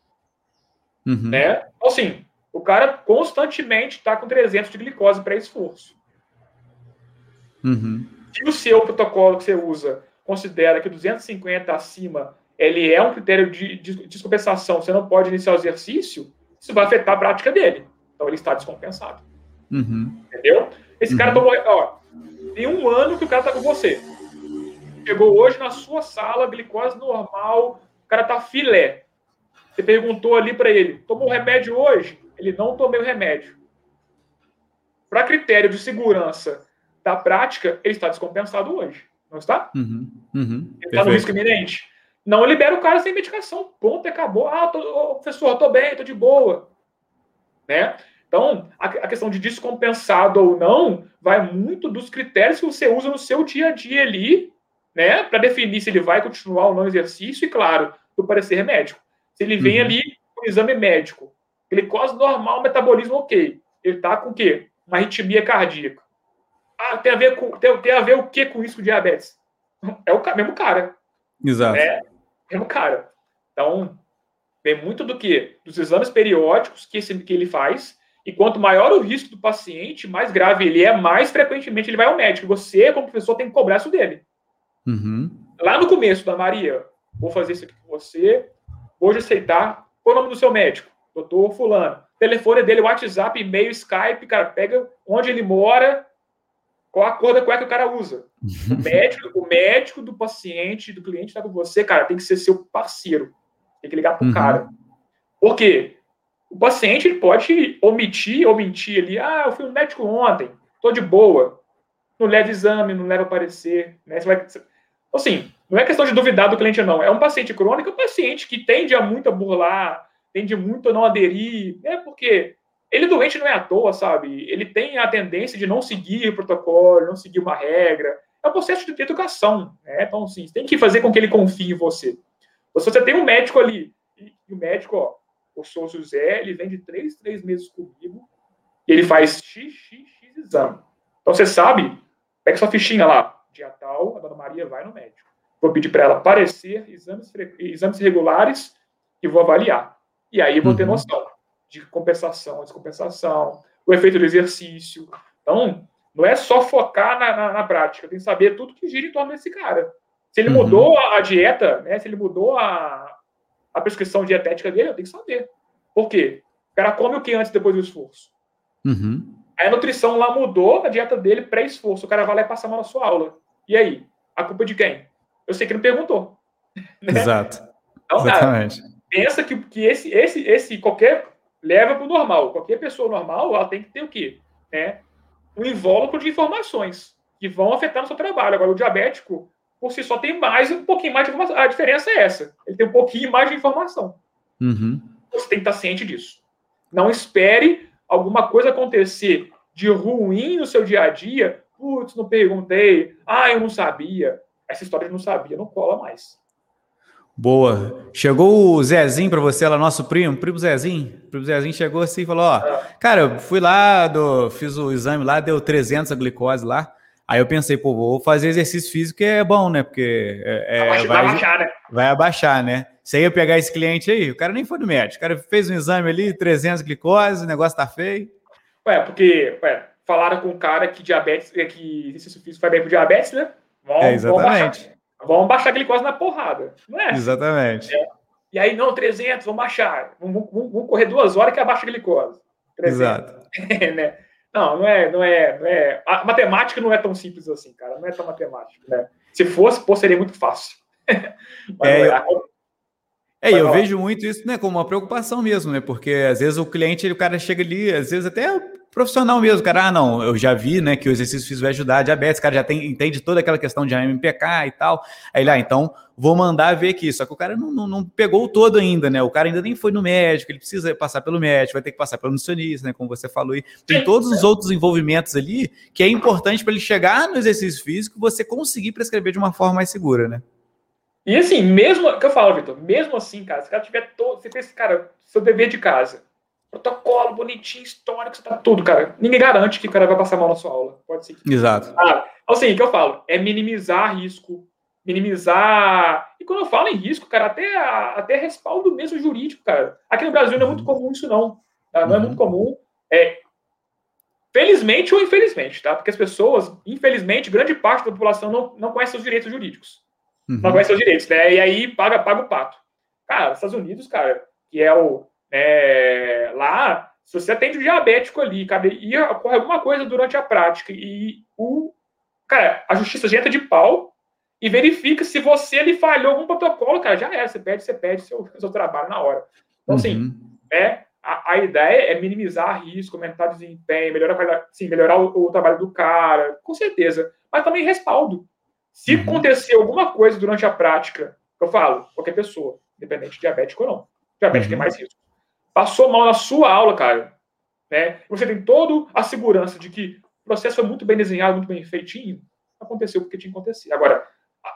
Uhum. Né? Então, assim, o cara constantemente está com 300 de glicose pré-esforço. Uhum. Se o seu protocolo que você usa considera que 250 acima ele é um critério de, de descompensação, você não pode iniciar o exercício, isso vai afetar a prática dele. Então ele está descompensado. Uhum. Entendeu? Esse uhum. cara tomou. Ó, tem um ano que o cara está com você. Chegou hoje na sua sala, glicose normal, o cara tá filé. Você perguntou ali para ele, tomou remédio hoje? Ele não tomou o remédio. Para critério de segurança da prática, ele está descompensado hoje. Não está? Uhum, uhum, ele está no risco iminente. Não libera o cara sem medicação. Ponto, acabou. Ah, tô, oh, professor, tô bem, tô de boa. Né? Então, a, a, questão de descompensado ou não vai muito dos critérios que você usa no seu dia a dia ali né, para definir se ele vai continuar ou não exercício e, claro, do parecer médico. Se ele vem uhum. ali com exame médico, glicose normal, metabolismo ok, ele está com o quê? Uma arritmia cardíaca. Ah, tem a ver com tem, tem a ver o que com isso com diabetes? É o mesmo cara. Exato. É, mesmo cara. Então, vem muito do que? Dos exames periódicos que, esse, que ele faz. E quanto maior o risco do paciente, mais grave ele é, mais frequentemente ele vai ao médico. Você, como professor, tem que cobrar isso dele. Uhum. Lá no começo da Maria, vou fazer isso aqui com você, hoje aceitar. Qual o nome do seu médico? Doutor Fulano. Telefone dele, WhatsApp, e-mail, Skype, cara, pega onde ele mora, qual a cor da cueca que o cara usa. O (laughs) médico, o médico do paciente, do cliente está com você, cara, tem que ser seu parceiro. Tem que ligar pro uhum. cara. Por quê? O paciente ele pode omitir ou mentir ali. Ah, eu fui no médico ontem, tô de boa. Não leva exame, não leva parecer. Né? Você vai, Assim, não é questão de duvidar do cliente, não. É um paciente crônico, é um paciente que tende a muito a burlar, tende muito a não aderir, é porque ele doente não é à toa, sabe? Ele tem a tendência de não seguir o protocolo, não seguir uma regra. É um processo de educação, né? Então, assim, tem que fazer com que ele confie em você. Se você tem um médico ali, e, o médico, ó, o Sou José, ele vem de três, três meses comigo, e ele faz x, x, x exame. Então, você sabe, pega sua fichinha lá, dia tal, a dona Maria vai no médico. Vou pedir para ela aparecer exames, exames regulares e vou avaliar. E aí vou ter uhum. noção de compensação, descompensação, o efeito do exercício. Então, não é só focar na, na, na prática, tem que saber tudo que gira em torno desse cara. Se ele uhum. mudou a dieta, né, se ele mudou a, a prescrição dietética dele, eu tenho que saber. Por quê? O cara come o que antes e depois do esforço? Uhum. Aí a nutrição lá mudou a dieta dele pré-esforço. O cara vai lá e passa mal na sua aula. E aí? A culpa de quem? Eu sei que não perguntou. (laughs) Né? Exato. Então, Exatamente. Cara, pensa que, que esse, esse, esse qualquer leva para o normal. Qualquer pessoa normal, ela tem que ter o quê? Né? Um invólucro de informações. que vão afetar no seu trabalho. Agora, o diabético, por si só, tem mais um pouquinho mais de informação. A diferença é essa. Ele tem um pouquinho mais de informação. Uhum. Você tem que estar ciente disso. Não espere alguma coisa acontecer de ruim no seu dia a dia. Putz, não perguntei. Ah, eu não sabia. Essa história de não sabia não cola mais. Boa. Chegou o Zezinho para você lá, nosso primo, primo Zezinho. O primo Zezinho chegou assim e falou: Ó, cara, eu fui lá, do, fiz o exame lá, deu 300 a glicose lá. Aí eu pensei, pô, vou fazer exercício físico que é bom, né? Porque é, é vai, vai, abaixar, né? Vai abaixar, né? Você ia pegar esse cliente aí, o cara nem foi no médico. O cara fez um exame ali, 300 glicose, o negócio tá feio. Ué, porque ué, falaram com um cara que diabetes, que exercício físico faz bem pro diabetes, né? É, exatamente. Vamos baixar a glicose na porrada, não é? Exatamente. É. E aí, não, 300, vamos baixar. Vamos, vamos, vamos correr duas horas que abaixa a glicose. 300. Exato. (laughs) É, né? Não, não é, não é, não é. A matemática não é tão simples assim, cara. Não é tão matemática, né? Se fosse, pô, seria muito fácil. (laughs) é, eu, é, eu vejo muito isso, né, como uma preocupação mesmo, né? Porque às vezes o cliente, o cara chega ali, às vezes até profissional mesmo, cara. Ah, não, eu já vi, né, que o exercício físico vai ajudar a diabetes, cara já tem, entende toda aquela questão de AMPK e tal. Aí lá, ah, então vou mandar ver aqui. Só que o cara não, não, não, pegou todo ainda, né? O cara ainda nem foi no médico, ele precisa passar pelo médico, vai ter que passar pelo nutricionista, né? Como você falou aí. Tem todos os outros envolvimentos ali que é importante para ele chegar no exercício físico você conseguir prescrever de uma forma mais segura, né? E assim, mesmo, que eu falo, Vitor, mesmo assim, cara, se o cara tiver todo, você fez, cara, seu dever de casa, protocolo bonitinho, histórico, você tá tudo, cara. Ninguém garante que o cara vai passar mal na sua aula. Pode ser que. Exato. Ah, assim, o que eu falo é minimizar risco, minimizar. E quando eu falo em risco, cara, até, até respaldo mesmo jurídico, cara. Aqui no Brasil não é muito uhum. comum isso, não. Tá? Não é muito uhum. comum. É, felizmente ou infelizmente, tá? Porque as pessoas, infelizmente, grande parte da população não, não conhece os direitos jurídicos. Uhum. Não conhece os direitos, né? E aí paga, paga o pato. Cara, os Estados Unidos, cara, que é o é, lá, se você atende o diabético ali, cadê, e ocorre alguma coisa durante a prática, e o cara, a justiça já entra de pau e verifica se você ele falhou algum protocolo, cara, já é, você pede, você pede seu, seu trabalho na hora. Então, assim, uhum. assim, é, a, a, ideia é minimizar risco, aumentar desempenho, melhorar, sim, melhorar o, o, trabalho do cara, com certeza, mas também respaldo. Se uhum. acontecer alguma coisa durante a prática, eu falo, qualquer pessoa, independente de diabético ou não, diabético uhum. tem mais risco passou mal na sua aula, cara, né? Você tem toda a segurança de que o processo foi muito bem desenhado, muito bem feitinho. Aconteceu porque tinha que acontecer. Agora,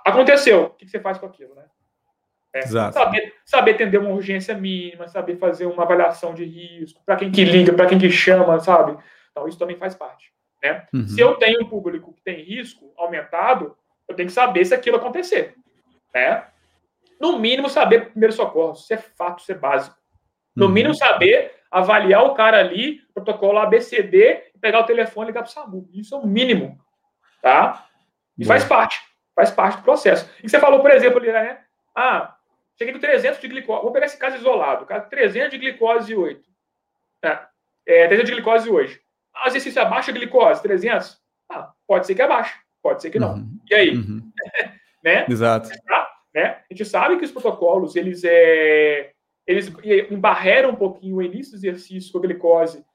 aconteceu. O que você faz com aquilo, né? É, Exato. Saber, saber atender uma urgência mínima, saber fazer uma avaliação de risco, para quem que liga, para quem que chama, sabe? Então, isso também faz parte. Né? Uhum. Se eu tenho um público que tem risco aumentado, eu tenho que saber se aquilo acontecer. Né? No mínimo, saber primeiro socorro. Isso é fato, isso é básico. No uhum. mínimo, saber avaliar o cara ali, protocolo ABCD, pegar o telefone e ligar para o SAMU. Isso é o mínimo. Tá? E faz parte. Faz parte do processo. E você falou, por exemplo, ali, né? Ah, cheguei com 300 de glicose. Vou pegar esse caso isolado. Caso 300 de glicose 8. É, é 300 de glicose hoje. Ah, exercício abaixa a glicose, 300? Ah, pode ser que abaixe. Pode ser que não. Uhum. E aí? Uhum. (laughs) né? Exato. Né? A gente sabe que os protocolos, eles é, eles embarreram um pouquinho o início do exercício com a glicose.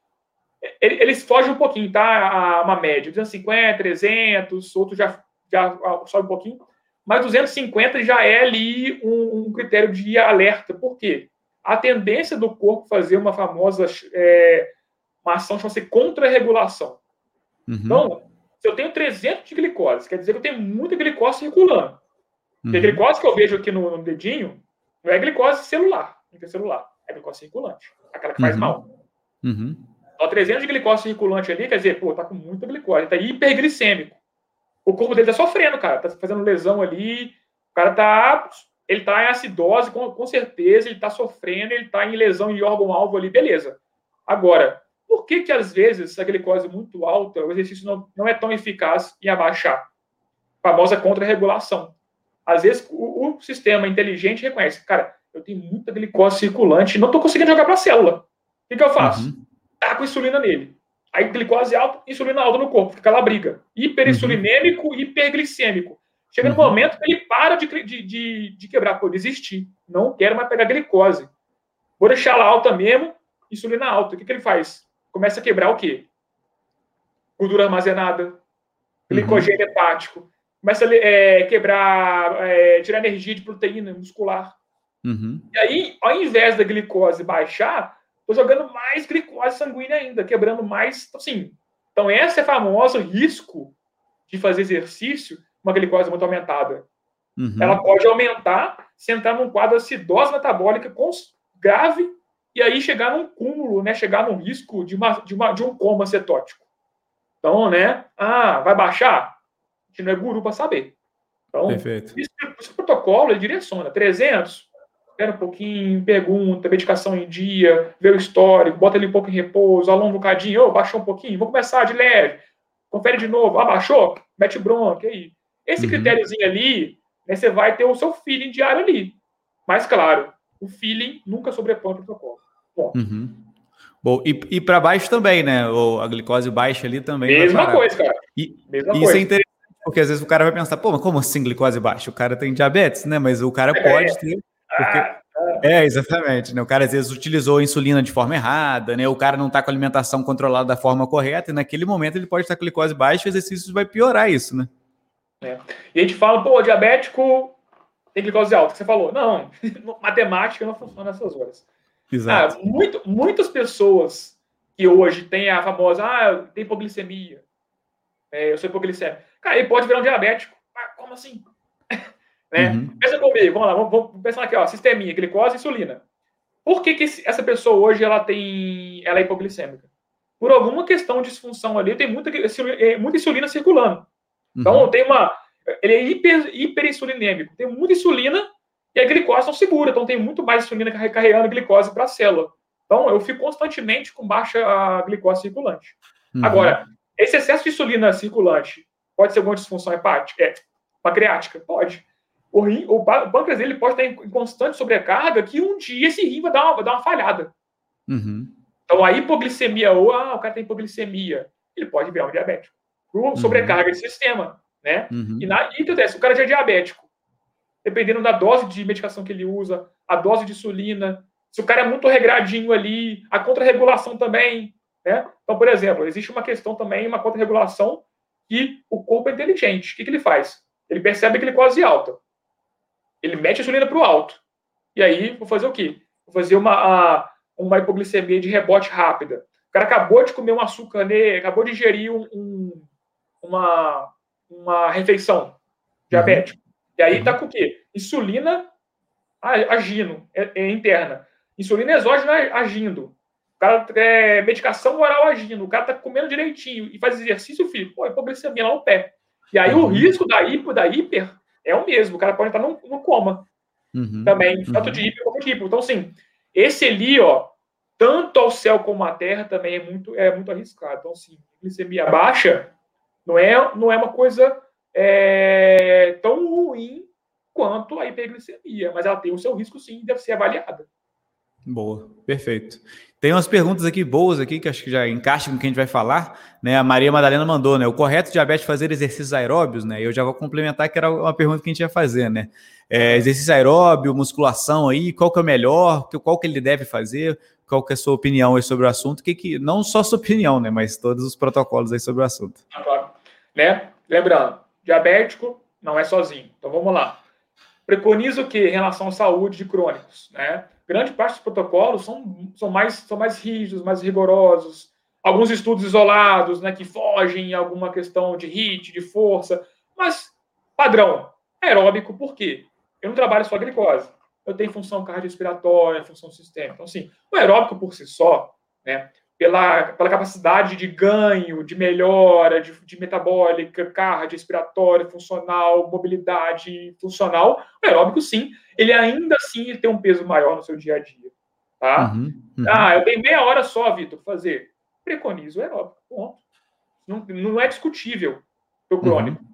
Eles fogem um pouquinho, tá? A uma média, 250, 300, outro já, já sobe um pouquinho, mas 250 já é ali um, um critério de alerta. Por quê? A tendência do corpo fazer uma famosa é, uma ação chamada contra-regulação. Uhum. Então, se eu tenho 300 de glicose, quer dizer que eu tenho muita glicose circulando. Uhum. A glicose que eu vejo aqui no, no dedinho não é glicose celular intracelular. É glicose circulante. Aquela que faz uhum. mal. Uhum. Então, 300 de glicose circulante ali, quer dizer, pô, tá com muita glicose, tá hiperglicêmico. O corpo dele tá sofrendo, cara, tá fazendo lesão ali, o cara tá, ele tá em acidose, com, com certeza, ele tá sofrendo, ele tá em lesão de órgão-alvo ali, beleza. Agora, por que que às vezes a glicose muito alta, o exercício não, não é tão eficaz em abaixar? A famosa contra-regulação. Às vezes o, o sistema inteligente reconhece, cara, eu tenho muita glicose circulante, não estou conseguindo jogar para a célula. O que, que eu faço? Uhum. Taco insulina nele. Aí glicose alta, insulina alta no corpo, fica lá briga. Hiperinsulinêmico, uhum. hiperglicêmico. Chega uhum. no momento que ele para de, de, de, de quebrar, pô, desistir. Não quero mais pegar glicose. Vou deixar ela alta mesmo, insulina alta. O que, que ele faz? Começa a quebrar o quê? Gordura armazenada, glicogênio uhum. hepático, começa a é, quebrar, é, tirar energia de proteína muscular. Uhum. E aí, ao invés da glicose baixar, estou jogando mais glicose sanguínea ainda, quebrando mais. Assim, então, esse é famoso risco de fazer exercício, uma glicose muito aumentada. Uhum. Ela pode aumentar se entrar num quadro acidose metabólica grave e aí chegar num cúmulo, né? Chegar num risco de, uma, de, uma, de um coma cetótico. Então, né? Ah, vai baixar? A gente não é guru para saber. Então, Perfeito. Esse, esse protocolo ele direciona 300, espera um pouquinho, pergunta, medicação em dia, vê o histórico, bota ele um pouco em repouso, alonga um bocadinho, oh, baixou um pouquinho, vamos começar de leve, confere de novo, ah, baixou? Mete bronca, aí. Esse uhum. critériozinho ali, né, você vai ter o seu feeling diário ali. Mas, claro, o feeling nunca sobrepõe o protocolo. Bom. Uhum. Bom, e, e para baixo também, né? Ou a glicose baixa ali também. Mesma coisa, cara. E, Mesma isso é coisa. é interessante, porque às vezes o cara vai pensar, pô, mas como assim glicose baixa? O cara tem diabetes, né? Mas o cara é. pode ter porque... Ah, é, exatamente. Né? O cara às vezes utilizou a insulina de forma errada, né? O cara não está com a alimentação controlada da forma correta, e naquele momento ele pode estar com glicose baixa, e o exercício vai piorar isso, né? É. E a gente fala, pô, diabético tem glicose alta, que você falou. Não, (laughs) matemática não funciona nessas horas. Exato. Ah, muito, muitas pessoas que hoje têm a famosa, ah, tem hipoglicemia, é, eu sou hipoglicemia. Cara, ele pode virar um diabético. Ah, como assim? (laughs) Né? Uhum. Pensa comigo, vamos lá, vamos, vamos, pensar aqui, ó, sisteminha, glicose e insulina. Por que, que essa pessoa hoje ela tem, ela é hipoglicêmica? Por alguma questão de disfunção ali, tem muita, é, muita insulina circulando. Então, uhum. tem uma, ele é hiper, hiperinsulinêmico, tem muita insulina e a glicose não segura, então tem muito mais insulina carregando glicose para a célula. Então, eu fico constantemente com baixa glicose circulante. Uhum. Agora, esse excesso de insulina circulante pode ser alguma disfunção hepática? É, pancreática? Pode o, rim, o, pâncreas dele pode estar em constante sobrecarga que um dia esse rim vai dar uma, vai dar uma falhada. Uhum. Então, a hipoglicemia, ou ah, o cara tem hipoglicemia, ele pode virar um diabético. Por uhum. sobrecarga de sistema, né? Uhum. E, na, e acontece, o cara já é diabético. Dependendo da dose de medicação que ele usa, a dose de insulina, se o cara é muito regradinho ali, a contrarregulação também, né? Então, por exemplo, existe uma questão também, uma contrarregulação que o corpo é inteligente. O que, que ele faz? Ele percebe que ele é quase alta. Ele mete a insulina para o alto. E aí, vou fazer o quê? Vou fazer uma, uma hipoglicemia de rebote rápida. O cara acabou de comer um açúcar, né? acabou de ingerir um, um, uma, uma refeição diabética. Uhum. E aí tá com o quê? Insulina agindo, é, é interna. Insulina exógena agindo. O cara é, medicação oral agindo. O cara tá comendo direitinho e faz exercício, filho. Pô, hipoglicemia lá no pé. E aí uhum. o risco da hipo, da hiper, é o mesmo. O cara pode estar no, no coma uhum, também, tanto uhum. de hipo como de hipo. Então, assim, esse ali, ó, tanto ao céu como à terra também é muito, é muito arriscado. Então, assim, glicemia baixa não é, não é uma coisa é, tão ruim quanto a hiperglicemia, mas ela tem o seu risco sim, deve ser avaliada. Boa, perfeito. Tem umas perguntas aqui boas aqui que acho que já encaixam com o que a gente vai falar, né? A Maria Madalena mandou, né? O correto diabetes fazer exercícios aeróbios, né? Eu já vou complementar que era uma pergunta que a gente ia fazer, né? É, exercício aeróbio, musculação aí, qual que é o melhor, qual que ele deve fazer, qual que é a sua opinião aí sobre o assunto, que, que não só sua opinião, né? Mas todos os protocolos aí sobre o assunto. Agora, né? Lembrando, diabético não é sozinho. Então vamos lá. Preconiza o que em relação à saúde de crônicos, né? Grande parte dos protocolos são, são, mais, são mais rígidos, mais rigorosos. Alguns estudos isolados, né, que fogem em alguma questão de HIT, de força, mas padrão, aeróbico, por quê? Eu não trabalho só glicose. Eu tenho função cardiorrespiratória, função sistêmica. Então, assim, o aeróbico por si só, né, pela, pela capacidade de ganho, de melhora, de, de metabólica, cardiorrespiratória, funcional, mobilidade funcional, o aeróbico, sim, ele ainda assim tem um peso maior no seu dia a dia. Tá? Uhum, uhum. Ah, eu tenho meia hora só, Vitor, para fazer. Preconizo o aeróbico, ponto. Não, não é discutível o crônico. Uhum.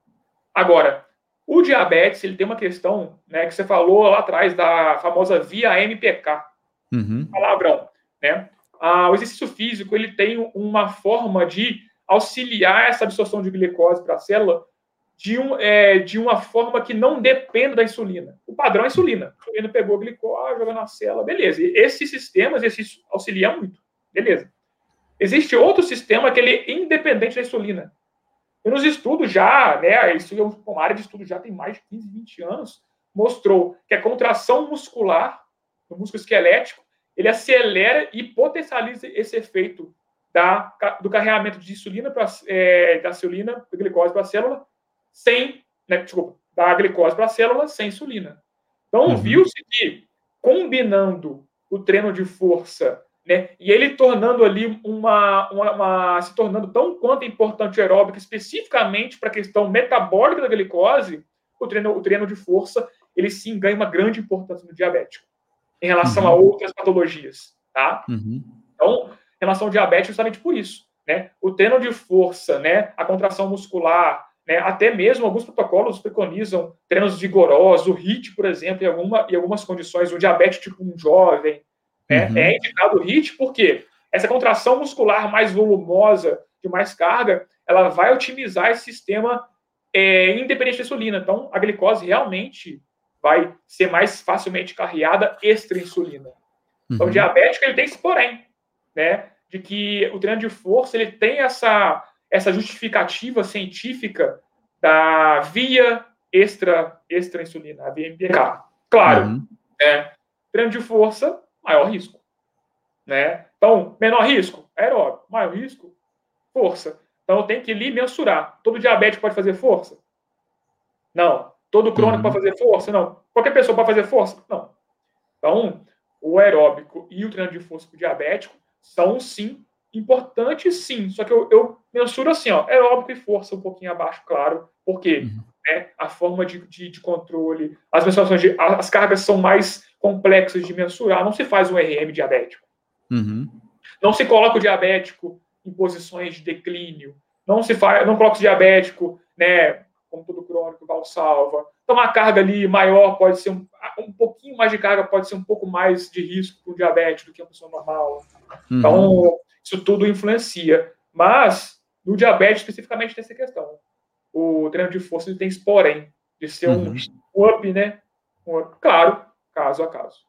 Agora, o diabetes, ele tem uma questão, né, que você falou lá atrás da famosa via MPK. Uhum. Palavrão, né? Ah, o exercício físico ele tem uma forma de auxiliar essa absorção de glicose para a célula de, um, é, de uma forma que não dependa da insulina. O padrão é a insulina. A insulina pegou a glicose, jogou na célula, beleza. Esse sistema, exercício auxilia muito, beleza. Existe outro sistema que ele é independente da insulina. E nos estudos já, né, isso é uma área de estudo já tem mais de 15, 20 anos, mostrou que a contração muscular, no músculo esquelético, ele acelera e potencializa esse efeito da, do carregamento de insulina para é, da insulina, da glicose para a célula, sem, né, desculpa, da glicose para a célula sem insulina. Então, uhum. viu-se que combinando o treino de força, né, e ele tornando ali uma, uma, uma se tornando tão quanto importante aeróbico, especificamente para a questão metabólica da glicose, o treino, o treino de força, ele sim ganha uma grande importância no diabético em relação uhum. a outras patologias, tá? Uhum. Então, em relação ao diabetes, justamente por isso, né? O treino de força, né? A contração muscular, né? Até mesmo alguns protocolos preconizam treinos vigorosos, o HIIT, por exemplo, em, alguma, em algumas condições, o diabetes tipo um jovem, né? Uhum. É indicado o HIIT porque essa contração muscular mais volumosa, de mais carga, ela vai otimizar esse sistema é, independente da insulina. Então, a glicose realmente vai ser mais facilmente carreada extra insulina. Então, o uhum. diabético ele tem esse porém, né, de que o treino de força ele tem essa essa justificativa científica da via extra extra insulina, a via MPK. Claro, uhum. né, treino de força maior risco, né? Então, menor risco, aeróbico, maior risco, força. Então, eu tenho que ali mensurar. Todo diabético pode fazer força? Não. Todo crônico uhum. pode fazer força? Não. Qualquer pessoa pode fazer força? Não. Então, o aeróbico e o treino de força para o diabético são, sim, importantes, sim. Só que eu, eu mensuro assim, ó, aeróbico e força um pouquinho abaixo, claro, porque uhum. né, a forma de, de, de, controle, as mensurações, de, as cargas são mais complexas de mensurar. Não se faz um RM diabético. Uhum. Não se coloca o diabético em posições de declínio. Não se faz, não coloca o diabético, né, como todo crônico, valsalva. Então, uma carga ali maior pode ser um, um pouquinho mais de carga, pode ser um pouco mais de risco para o diabetes do que uma pessoa normal. Uhum. Então, isso tudo influencia. Mas, no diabetes, especificamente, tem essa questão. O treino de força tem esse porém, de ser uhum. um up, né? Um up, claro, caso a caso.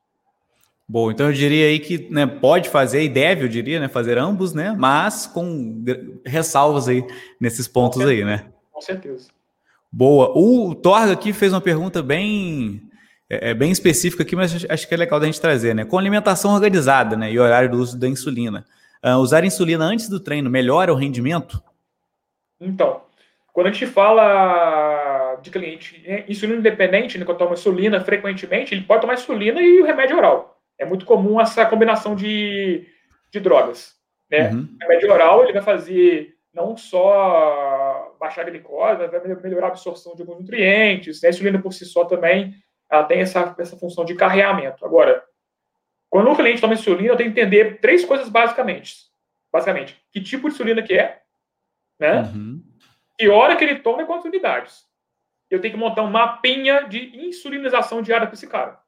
Bom, então eu diria aí que né, pode fazer e deve, eu diria, né, fazer ambos, né, mas com ressalvas aí nesses pontos aí, né? Com certeza. Boa. O Torga aqui fez uma pergunta bem é, é, bem específica aqui, mas acho que é legal da gente trazer, né? Com alimentação organizada, né, e horário do uso da insulina, uh, usar insulina antes do treino melhora o rendimento? Então, quando a gente fala de cliente né, insulina independente, né, quando toma insulina frequentemente, ele pode tomar insulina e o remédio oral. É muito comum essa combinação de, de drogas. Né? Uhum. O remédio oral ele vai fazer não só baixar a glicose, vai melhorar a absorção de alguns nutrientes. Né? A insulina por si só também ela tem essa, essa função de carreamento. Agora, quando o cliente toma insulina, eu tenho que entender três coisas basicamente. Basicamente, que tipo de insulina que é, né? Uhum. Que hora que ele toma e quantas unidades. Eu tenho que montar um mapinha de insulinização diária para esse cara.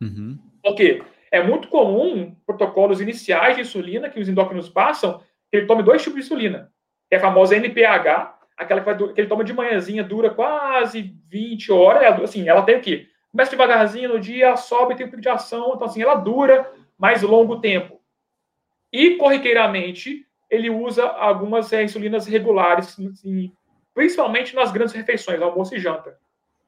Uhum. Por quê? É muito comum protocolos iniciais de insulina que os endócrinos passam, que ele tome dois tipos de insulina que é a famosa NPH, aquela que, vai, que ele toma de manhãzinha, dura quase 20 horas. Assim, ela tem o quê? Começa devagarzinho no dia, sobe, tem um pico de ação, então assim, ela dura mais longo tempo. E, corriqueiramente, ele usa algumas é, insulinas regulares, assim, principalmente nas grandes refeições, almoço e janta,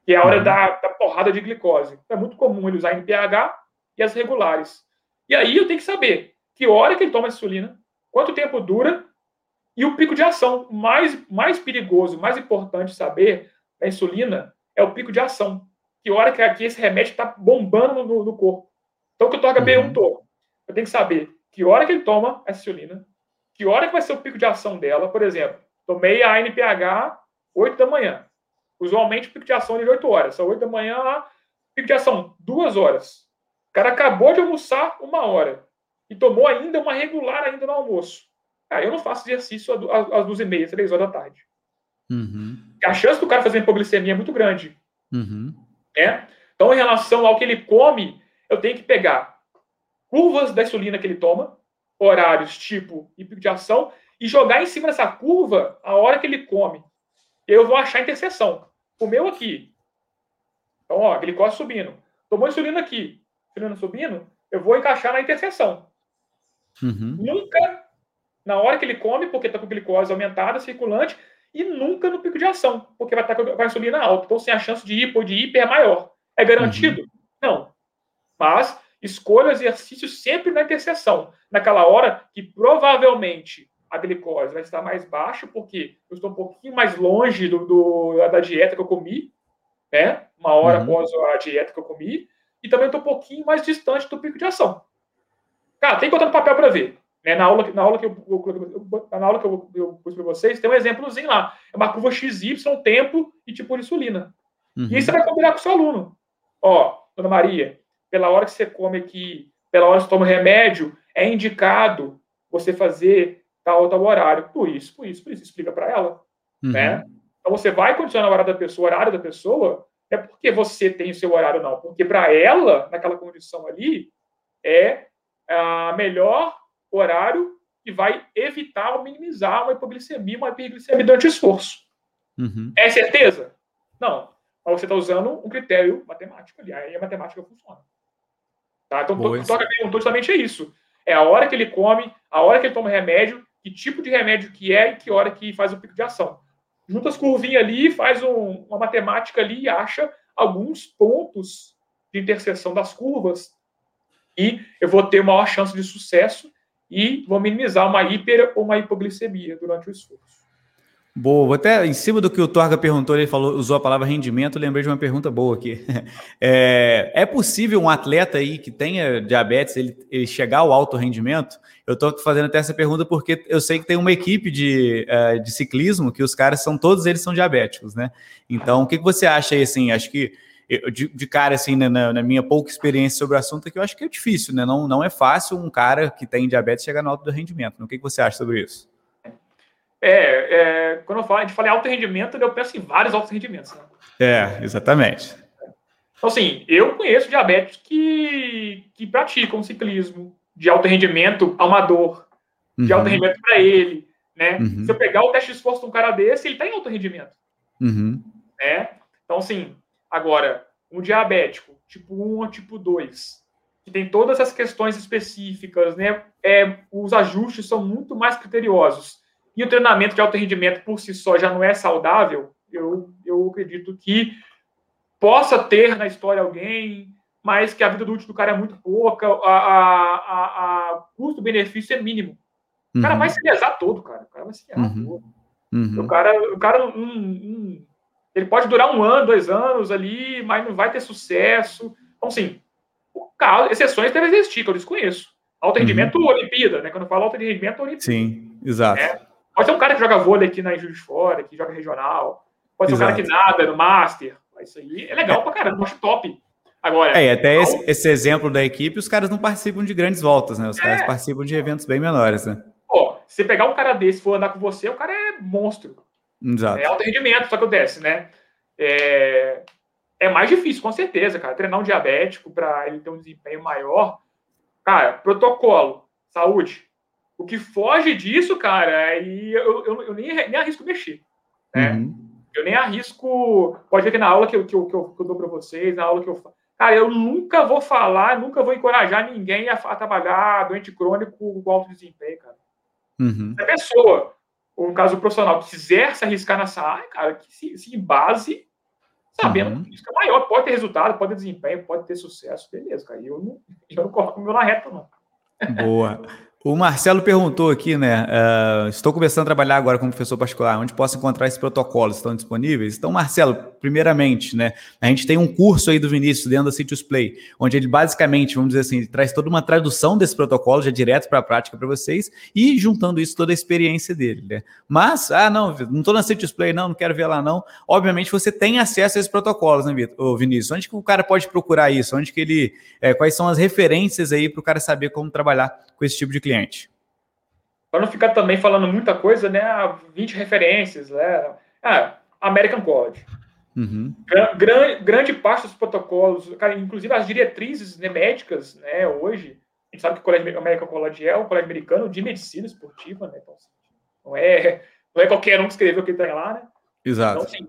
que é a hora uhum. da, da, porrada de glicose. Então, é muito comum ele usar NPH e as regulares. E aí eu tenho que saber que hora que ele toma insulina, quanto tempo dura e o pico de ação, mais, mais perigoso, mais importante saber da insulina é o pico de ação. Que hora que aqui esse remédio está bombando no, no, corpo. Então, que o Torga uhum. perguntou, eu tenho que saber que hora que ele toma essa insulina, que hora que vai ser o pico de ação dela. Por exemplo, tomei a NPH 8 da manhã. Usualmente, o pico de ação é de 8 horas. São 8 da manhã, pico de ação, 2 horas. O cara acabou de almoçar uma hora e tomou ainda uma regular ainda no almoço. Cara, eu não faço exercício às duas e meia, três horas da tarde. Uhum. A chance do cara fazer hipoglicemia é muito grande. Uhum. Né? Então, em relação ao que ele come, eu tenho que pegar curvas da insulina que ele toma, horários, tipo e pico de ação, e jogar em cima dessa curva a hora que ele come. Eu vou achar a interseção. Comeu aqui. Então, ó, glicose subindo. Tomou insulina aqui. Insulina subindo, eu vou encaixar na interseção. Uhum. Nunca na hora que ele come, porque está com glicose aumentada, circulante, e nunca no pico de ação, porque vai estar com a insulina alta. Então, sem a chance de hipo ou de hiper é maior. É garantido? Uhum. Não. Mas escolha o exercício sempre na interseção, naquela hora que provavelmente a glicose vai estar mais baixa, porque eu estou um pouquinho mais longe do, do da dieta que eu comi, né? Uma hora uhum. após a dieta que eu comi, e também estou um pouquinho mais distante do pico de ação. Cara, tem que botar no papel para ver. Né? Na, aula, na aula que eu, eu na aula que eu, eu pus para vocês, tem um exemplozinho lá. É uma curva XY, tempo e tipo de insulina. Uhum. E aí você vai combinar com o seu aluno. Ó, dona Maria, pela hora que você come aqui, pela hora que você toma remédio, é indicado você fazer tal tal horário. Por isso, por isso, por isso. Explica para ela. Uhum. Né? Então você vai condicionar o horário da pessoa, o horário da pessoa, é porque você tem o seu horário, não. Porque para ela, naquela condição ali, é a melhor horário que vai evitar ou minimizar uma hipoglicemia, uma hiperglicemia durante o esforço. Uhum. É certeza? Não. Mas você está usando um critério matemático ali. Aí a matemática funciona. Tá? Então, o Toca perguntou justamente é isso. É a hora que ele come, a hora que ele toma remédio, que tipo de remédio que é e que hora que faz o pico de ação. Junta as curvinhas ali, faz um, uma matemática ali e acha alguns pontos de interseção das curvas e eu vou ter maior chance de sucesso e vou minimizar uma hiper ou uma hipoglicemia durante o esforço. Boa, até em cima do que o Torga perguntou, ele falou, usou a palavra rendimento, lembrei de uma pergunta boa aqui. (laughs) É, é possível um atleta aí que tenha diabetes, ele, ele chegar ao alto rendimento? Eu estou fazendo até essa pergunta porque eu sei que tem uma equipe de, uh, de ciclismo que os caras são, todos eles são diabéticos, né? Então, o que, que você acha aí, assim, acho que eu, de, de, cara, assim, né, na, na, minha pouca experiência sobre o assunto, é que eu acho que é difícil, né? Não, não é fácil um cara que tem diabetes chegar no alto do rendimento. Né? O que, que você acha sobre isso? É, é, quando eu falo, a gente fala em alto rendimento, eu penso em vários altos rendimentos. Né? É, exatamente. Então, assim, eu conheço diabéticos que, que praticam ciclismo de alto rendimento amador, de uhum. alto rendimento para ele, né? Uhum. Se eu pegar o teste de esforço de um cara desse, ele está em alto rendimento. Uhum. Né? Então, assim, agora, um diabético, tipo 1 ou tipo 2, que tem todas as questões específicas, né? É, os ajustes são muito mais criteriosos e o treinamento de alto rendimento por si só já não é saudável, eu, eu acredito que possa ter na história alguém, mas que a vida útil do cara é muito pouca, a, a, a, a custo-benefício é mínimo. O cara uhum. vai se lesar todo, cara. O cara vai se lesar uhum. todo. Uhum. O cara, o cara um, um, ele pode durar um ano, dois anos ali, mas não vai ter sucesso. Então, assim, caso, exceções devem existir, que eu desconheço. Alto uhum. rendimento, Olimpíada, né? Quando eu falo alto rendimento, Olimpíada. Sim, exato. É. Pode ser um cara que joga vôlei aqui na Juiz de Fora, que joga regional. Pode ser Exato. um cara que nada no Master. Isso aí é legal é. pra caramba, acho top. Agora. É, até esse, esse, exemplo da equipe, os caras não participam de grandes voltas, né? Os caras é. participam de eventos bem menores, né? Pô, se pegar um cara desse e for andar com você, o cara é monstro. Exato. É alto rendimento, só que acontece, né? É, é mais difícil, com certeza, cara. Treinar um diabético para ele ter um desempenho maior. Cara, protocolo, saúde, o que foge disso, cara, aí eu, eu, eu nem, nem arrisco mexer. Né? Uhum. Eu nem arrisco. Pode ver que na aula que eu, que eu, que eu, dou para vocês, na aula que eu Cara, eu nunca vou falar, nunca vou encorajar ninguém a, a trabalhar doente crônico com alto desempenho, cara. Uhum. Se a pessoa, ou no caso o profissional, quiser se arriscar nessa área, cara, que se, se base sabendo uhum. que isso é maior, pode ter resultado, pode ter desempenho, pode ter sucesso, beleza, cara. Eu não, eu não coloco o meu na reta, não. Boa. O Marcelo perguntou aqui, né? Uh, estou começando a trabalhar agora como professor particular. Onde posso encontrar esses protocolos? Estão disponíveis? Então, Marcelo, primeiramente, né? A gente tem um curso aí do Vinícius dentro da Citrus Play, onde ele basicamente, vamos dizer assim, traz toda uma tradução desse protocolo já direto para a prática para vocês e juntando isso toda a experiência dele, né? Mas, ah, não, não estou na Citrus Play, não, não quero ver lá, não. Obviamente, você tem acesso a esses protocolos, né, Vinícius? Onde que o cara pode procurar isso? Onde que ele, é, quais são as referências aí para o cara saber como trabalhar com esse tipo de cliente? Para não ficar também falando muita coisa, né? 20 referências, né? Ah, American College. Uhum. Gran, grande parte dos protocolos, cara, inclusive as diretrizes né, médicas, né, hoje, a gente sabe que o Colégio American College é um colégio americano de medicina esportiva, né? Então, assim, não é, não é qualquer um que escreveu o que tem lá, né? Exato. Então, assim,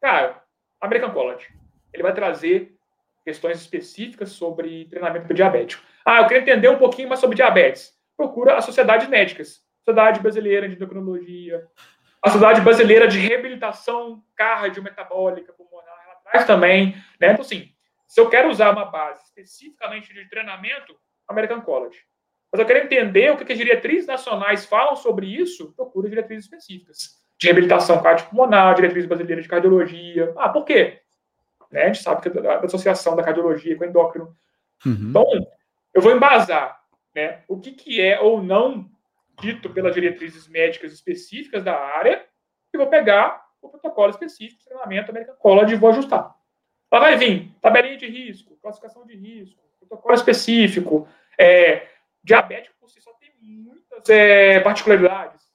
cara, American College, ele vai trazer questões específicas sobre treinamento diabético. Ah, eu quero entender um pouquinho mais sobre diabetes. Procura as sociedades médicas. Sociedade Brasileira de Endocrinologia, A Sociedade Brasileira de Reabilitação Cardiometabólica Pulmonar, ela traz também, né? Então, assim, se eu quero usar uma base especificamente de treinamento, American College. Mas eu quero entender o que as diretrizes nacionais falam sobre isso, procura diretrizes específicas. De reabilitação cardiopulmonar, diretriz brasileira de cardiologia. Ah, por quê? Né? A gente sabe que é a associação da cardiologia com o endócrino. Uhum. Então, eu vou embasar né, o que, que é ou não dito pelas diretrizes médicas específicas da área e vou pegar o protocolo específico de treinamento American College e vou ajustar. Lá vai vir tabelinha de risco, classificação de risco, protocolo específico, é, diabético por si só tem muitas é, particularidades.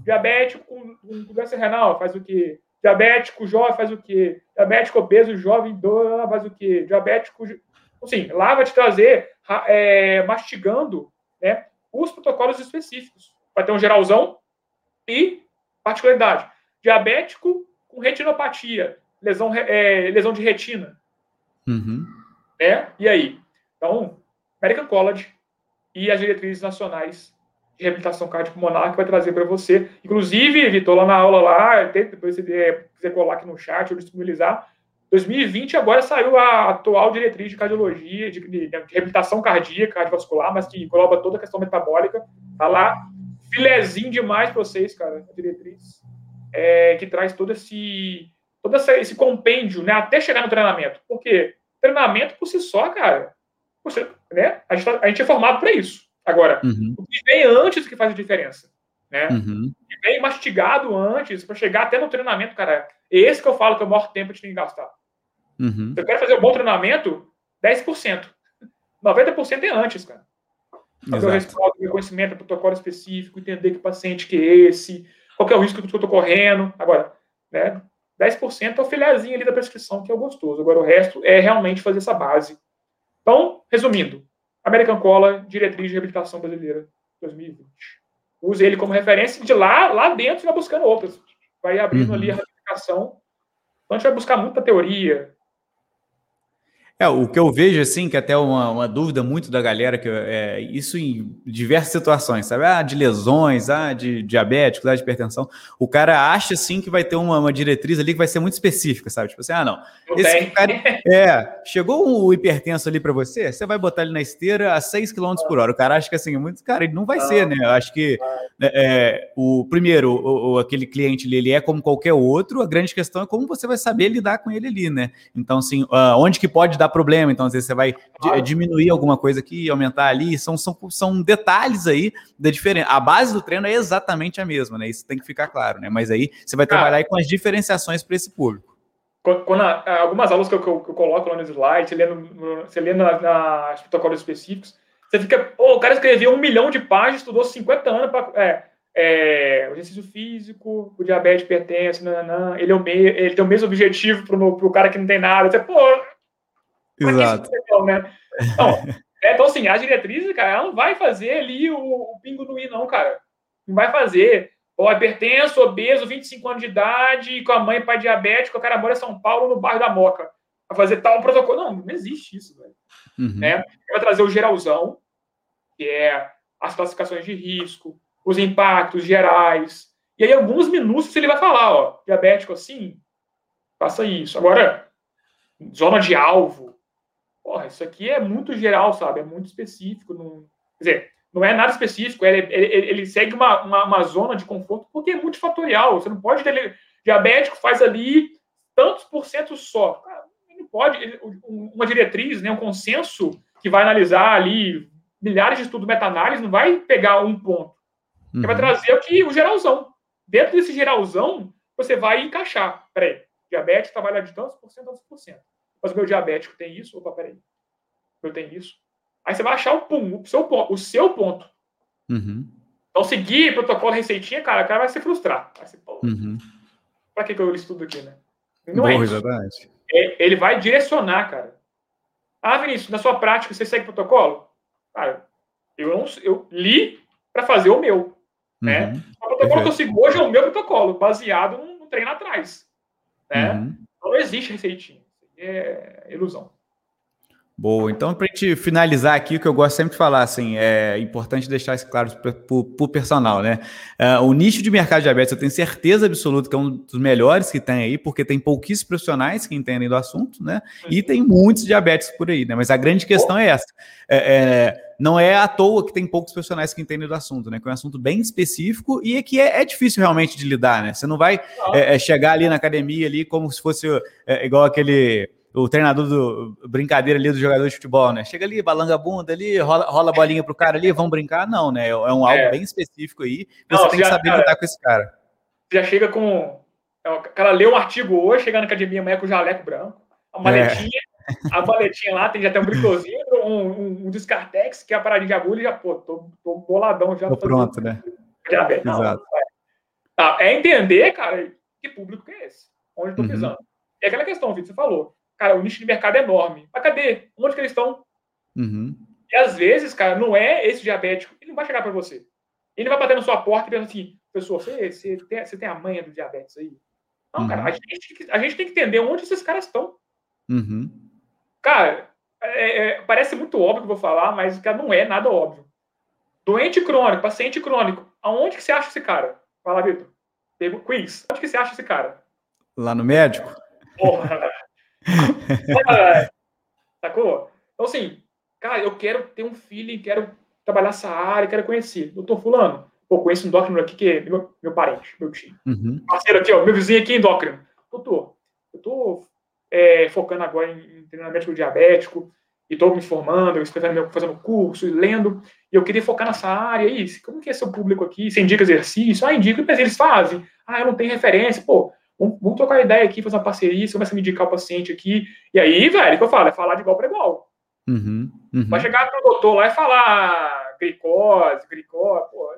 Diabético com, doença renal faz o quê? Diabético jovem faz o quê? Diabético obeso jovem faz o quê? Diabético. Assim, lá vai te trazer, é, mastigando né, os protocolos específicos. Vai ter um geralzão e particularidade. Diabético com retinopatia, lesão, é, lesão de retina. Uhum. Né? E aí? Então, American College e as diretrizes nacionais de reabilitação cardiopulmonar que vai trazer para você. Inclusive, Vitor, lá na aula lá, depois se quiser colar aqui no chat ou disponibilizar, 2020 agora saiu a atual diretriz de cardiologia, de, de, de reabilitação cardíaca, cardiovascular, mas que engloba toda a questão metabólica. Tá lá, filezinho demais para vocês, cara, a diretriz, é, que traz todo esse todo esse compêndio, né, até chegar no treinamento. Porque treinamento por si só, cara, você, né? A gente, tá, a gente é formado para isso. Agora, uhum. o que vem antes que faz a diferença. Né? Uhum. Que vem mastigado antes, para chegar até no treinamento, cara. Esse que eu falo que é o maior tempo que a gente tem que gastar. Uhum. Se eu quero fazer um bom treinamento, 10%. 90% é antes, cara. Fazer o respaldo, reconhecimento, protocolo específico, entender que paciente que é esse, qual é o risco que eu estou correndo. Agora, né, 10% é o filhazinho ali da prescrição, que é o gostoso. Agora, o resto é realmente fazer essa base então, resumindo, American Cola, diretriz de reabilitação brasileira 2020. Use ele como referência de lá, lá dentro vai buscando outras. Vai abrindo uhum. ali a ramificação. Então a gente vai buscar muita teoria, é, o que eu vejo, assim, que até uma, uma dúvida muito da galera, que é isso em diversas situações, sabe? Ah, de lesões, ah, de diabéticos, ah, de hipertensão. O cara acha, assim, que vai ter uma, uma diretriz ali que vai ser muito específica, sabe? Tipo assim, ah, não. não esse cara, é, chegou um hipertenso ali para você, você vai botar ele na esteira a 6 km por hora. O cara acha que, assim, muito, cara, ele não vai não, ser, né? Eu acho que, é, é, o primeiro, o, o, aquele cliente ali, ele é como qualquer outro, a grande questão é como você vai saber lidar com ele ali, né? Então, assim, uh, onde que pode dar dar problema, então às vezes você vai claro. diminuir alguma coisa aqui, aumentar ali, são, são, são detalhes aí da diferença. A base do treino é exatamente a mesma, né? Isso tem que ficar claro, né? Mas aí você vai trabalhar com as diferenciações para esse público. Quando, a, algumas aulas que eu, que eu, que eu coloco lá no slide, você lê, no, você lê na, na, protocolos específicos, você fica, oh, o cara escreveu um milhão de páginas, estudou 50 anos para é, é, o exercício físico, o diabetes pertence, nananã, ele, é o me, ele tem o mesmo objetivo para o cara que não tem nada. Você, pô, Exato. né? Então, (laughs) é, então, assim, a diretriz, cara, ela não vai fazer ali o, o pingo no i, não, cara. Não vai fazer. Ó, hipertenso, obeso, 25 anos de idade, com a mãe pai diabético, o cara mora em São Paulo, no bairro da Moca. Vai fazer tal protocolo. Não, não existe isso, velho. Uhum. Né? Vai trazer o geralzão, que é as classificações de risco, os impactos gerais. E aí, alguns minutos ele vai falar, ó, diabético assim, faça isso. Agora, zona de alvo, porra, isso aqui é muito geral, sabe? É muito específico. Não... Quer dizer, não é nada específico, ele, ele, ele segue uma, uma, uma, zona de conforto porque é multifatorial. Você não pode ter. Diabético faz ali tantos por cento só. Cara, não pode. Ele, uma diretriz, né, um consenso que vai analisar ali milhares de estudos meta-análise, não vai pegar um ponto. Uhum. Ele vai trazer o que o geralzão. Dentro desse geralzão, você vai encaixar. Peraí, diabetes trabalha de tantos por cento, tantos por cento. Mas o meu diabético tem isso? Opa, peraí. Eu tenho isso. Aí você vai achar o pum, o seu ponto. O seu ponto. Uhum. Então, seguir protocolo receitinha, cara, o cara vai se frustrar. Vai se, pô, uhum. pra que, que eu estudo aqui, né? Não Boa, é isso. Exatamente. É, ele vai direcionar, cara. Ah, Vinícius, na sua prática você segue protocolo? Cara, eu, não, eu li para fazer o meu. Né? Uhum. O protocolo que eu sigo hoje é o meu protocolo, baseado no, no treino atrás. Né? Uhum. Não existe receitinha é ilusão. Boa. Então, para a gente finalizar aqui, o que eu gosto sempre de falar, assim, é importante deixar isso claro para o personal, né? Uh, o nicho de mercado de diabetes, eu tenho certeza absoluta que é um dos melhores que tem aí, porque tem pouquíssimos profissionais que entendem do assunto, né? E tem muitos diabetes por aí, né? Mas a grande questão é essa. É, é, não é à toa que tem poucos profissionais que entendem do assunto, né? Que é um assunto bem específico e é que é, é difícil realmente de lidar, né? Você não vai é, é, chegar ali na academia ali como se fosse é, igual aquele o treinador do brincadeira ali do jogador de futebol, né? Chega ali, balanga a bunda ali, rola, rola a bolinha pro cara ali, vão brincar? Não, né? É um algo é. bem específico aí. Você não, tem que saber cara, lidar com esse cara. Já chega com. O cara lê um artigo hoje, chega na academia amanhã com o jaleco branco, a maletinha, a maletinha lá, tem já tem um bricozinho, um, um, um descartex, que é a paradinha de agulha e já, pô, tô, tô boladão já. Tô pronto, né? Diabetes. Não, Exato. É. Tá, é entender, cara, que público que é esse, onde eu tô uhum. pisando. E aquela questão, Vitor, você falou cara, o nicho de mercado é enorme. Mas cadê? Onde que eles estão? Uhum. E às vezes, cara, não é esse diabético, ele não vai chegar para você. Ele vai bater na sua porta e pensar assim, pessoa, você, você, tem, você tem a manha do diabetes aí? Não, uhum. cara, a gente, a gente tem que entender onde esses caras estão. Uhum. Cara, é, é, parece muito óbvio que eu vou falar, mas cara, não é nada óbvio. Doente crônico, paciente crônico, aonde que você acha esse cara? Fala, Vitor. Quiz, onde que você acha esse cara? Lá no médico? Porra, (laughs) Sacou? Então, assim, cara, eu quero ter um feeling, quero trabalhar essa área, quero conhecer. Doutor Fulano, pô, conheço um endócrino aqui que é meu, meu parente, meu tio. Uhum. Parceiro aqui, ó, meu vizinho aqui endócrino. Doutor, eu tô é, focando agora em, em treinamento diabético e estou me formando, escrevendo, fazendo curso e lendo, e eu queria focar nessa área aí. Como que é seu público aqui? Você indica exercício? Ah, indica, mas eles fazem. Ah, eu não tenho referência. Pô, Vamos, vamos trocar ideia aqui, fazer uma parceria, você começa a me indicar o paciente aqui. E aí, velho, o que eu falo? É falar de igual para igual. Uhum, uhum. Vai chegar pro doutor lá e falar glicose, glicose, pô.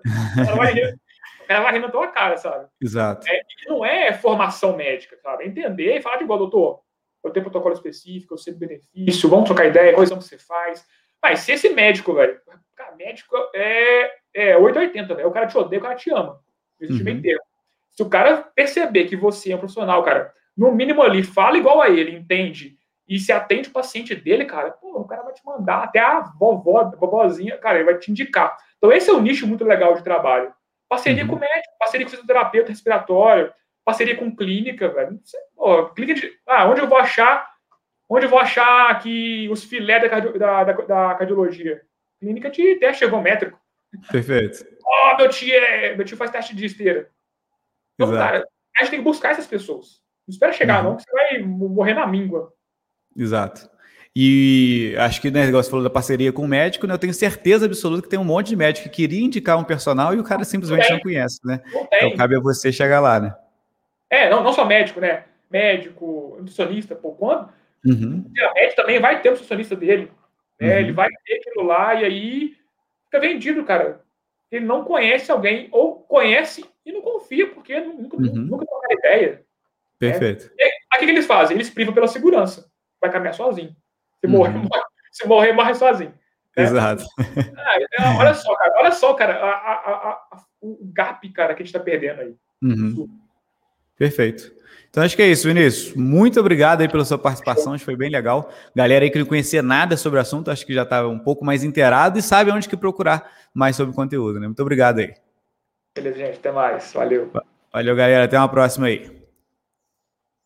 O cara vai rir na tua cara, sabe? Exato. É, não é formação médica, sabe? É entender e falar de igual, doutor. Eu tenho protocolo específico, eu sei do benefício, vamos trocar ideia, quais são que você faz. Mas se esse médico, velho, cara, médico é, é 880, velho. O cara te odeia, o cara te ama. Existe uhum. bem termo. Se o cara perceber que você é um profissional, cara, no mínimo ali, fala igual a ele, entende? E se atende o paciente dele, cara, pô, o cara vai te mandar até a vovó, a vovozinha, cara, ele vai te indicar. Então, esse é um nicho muito legal de trabalho. Parceria uhum. com médico, parceria com fisioterapeuta respiratório, parceria com clínica, velho. Pô, clínica de. Ah, onde eu vou achar. Onde eu vou achar que os filé da, cardio, da, da, da cardiologia? Clínica de teste ergométrico. Perfeito. Ó, oh, meu tio é, meu tio faz teste de esteira. Então, Exato. cara, a gente tem que buscar essas pessoas. Não espera chegar, uhum. não, que você vai morrer na míngua. Exato. E acho que né, o negócio falou da parceria com o médico, né? Eu tenho certeza absoluta que tem um monte de médico que queria indicar um personal e o cara simplesmente não, não conhece, né? Não então cabe a você chegar lá, né? É, não, não só médico, né? Médico, nutricionista, pô, quando? Uhum. O diabetes também vai ter o nutricionista dele. Né? Uhum. Ele vai ter aquilo lá e aí fica vendido, cara. Ele não conhece alguém, ou conhece e não confia, porque nunca, uhum. nunca trocaram ideia. Perfeito. Né? Aqui que eles fazem? Eles privam pela segurança. Vai caminhar sozinho. Se uhum. morrer, (laughs) morre. Se morrer, morre sozinho. Né? Exato. (laughs) Ah, é, olha só, cara. Olha só, cara, a, a, a, o gap, cara, que a gente está perdendo aí. Uhum. Perfeito. Então acho que é isso, Vinícius. Muito obrigado aí pela sua participação, acho que foi bem legal. Galera aí que não conhecia nada sobre o assunto, acho que já estava um pouco mais inteirado e sabe onde que procurar mais sobre o conteúdo, né? Muito obrigado aí. Beleza, gente. Até mais. Valeu. Valeu, galera. Até uma próxima aí.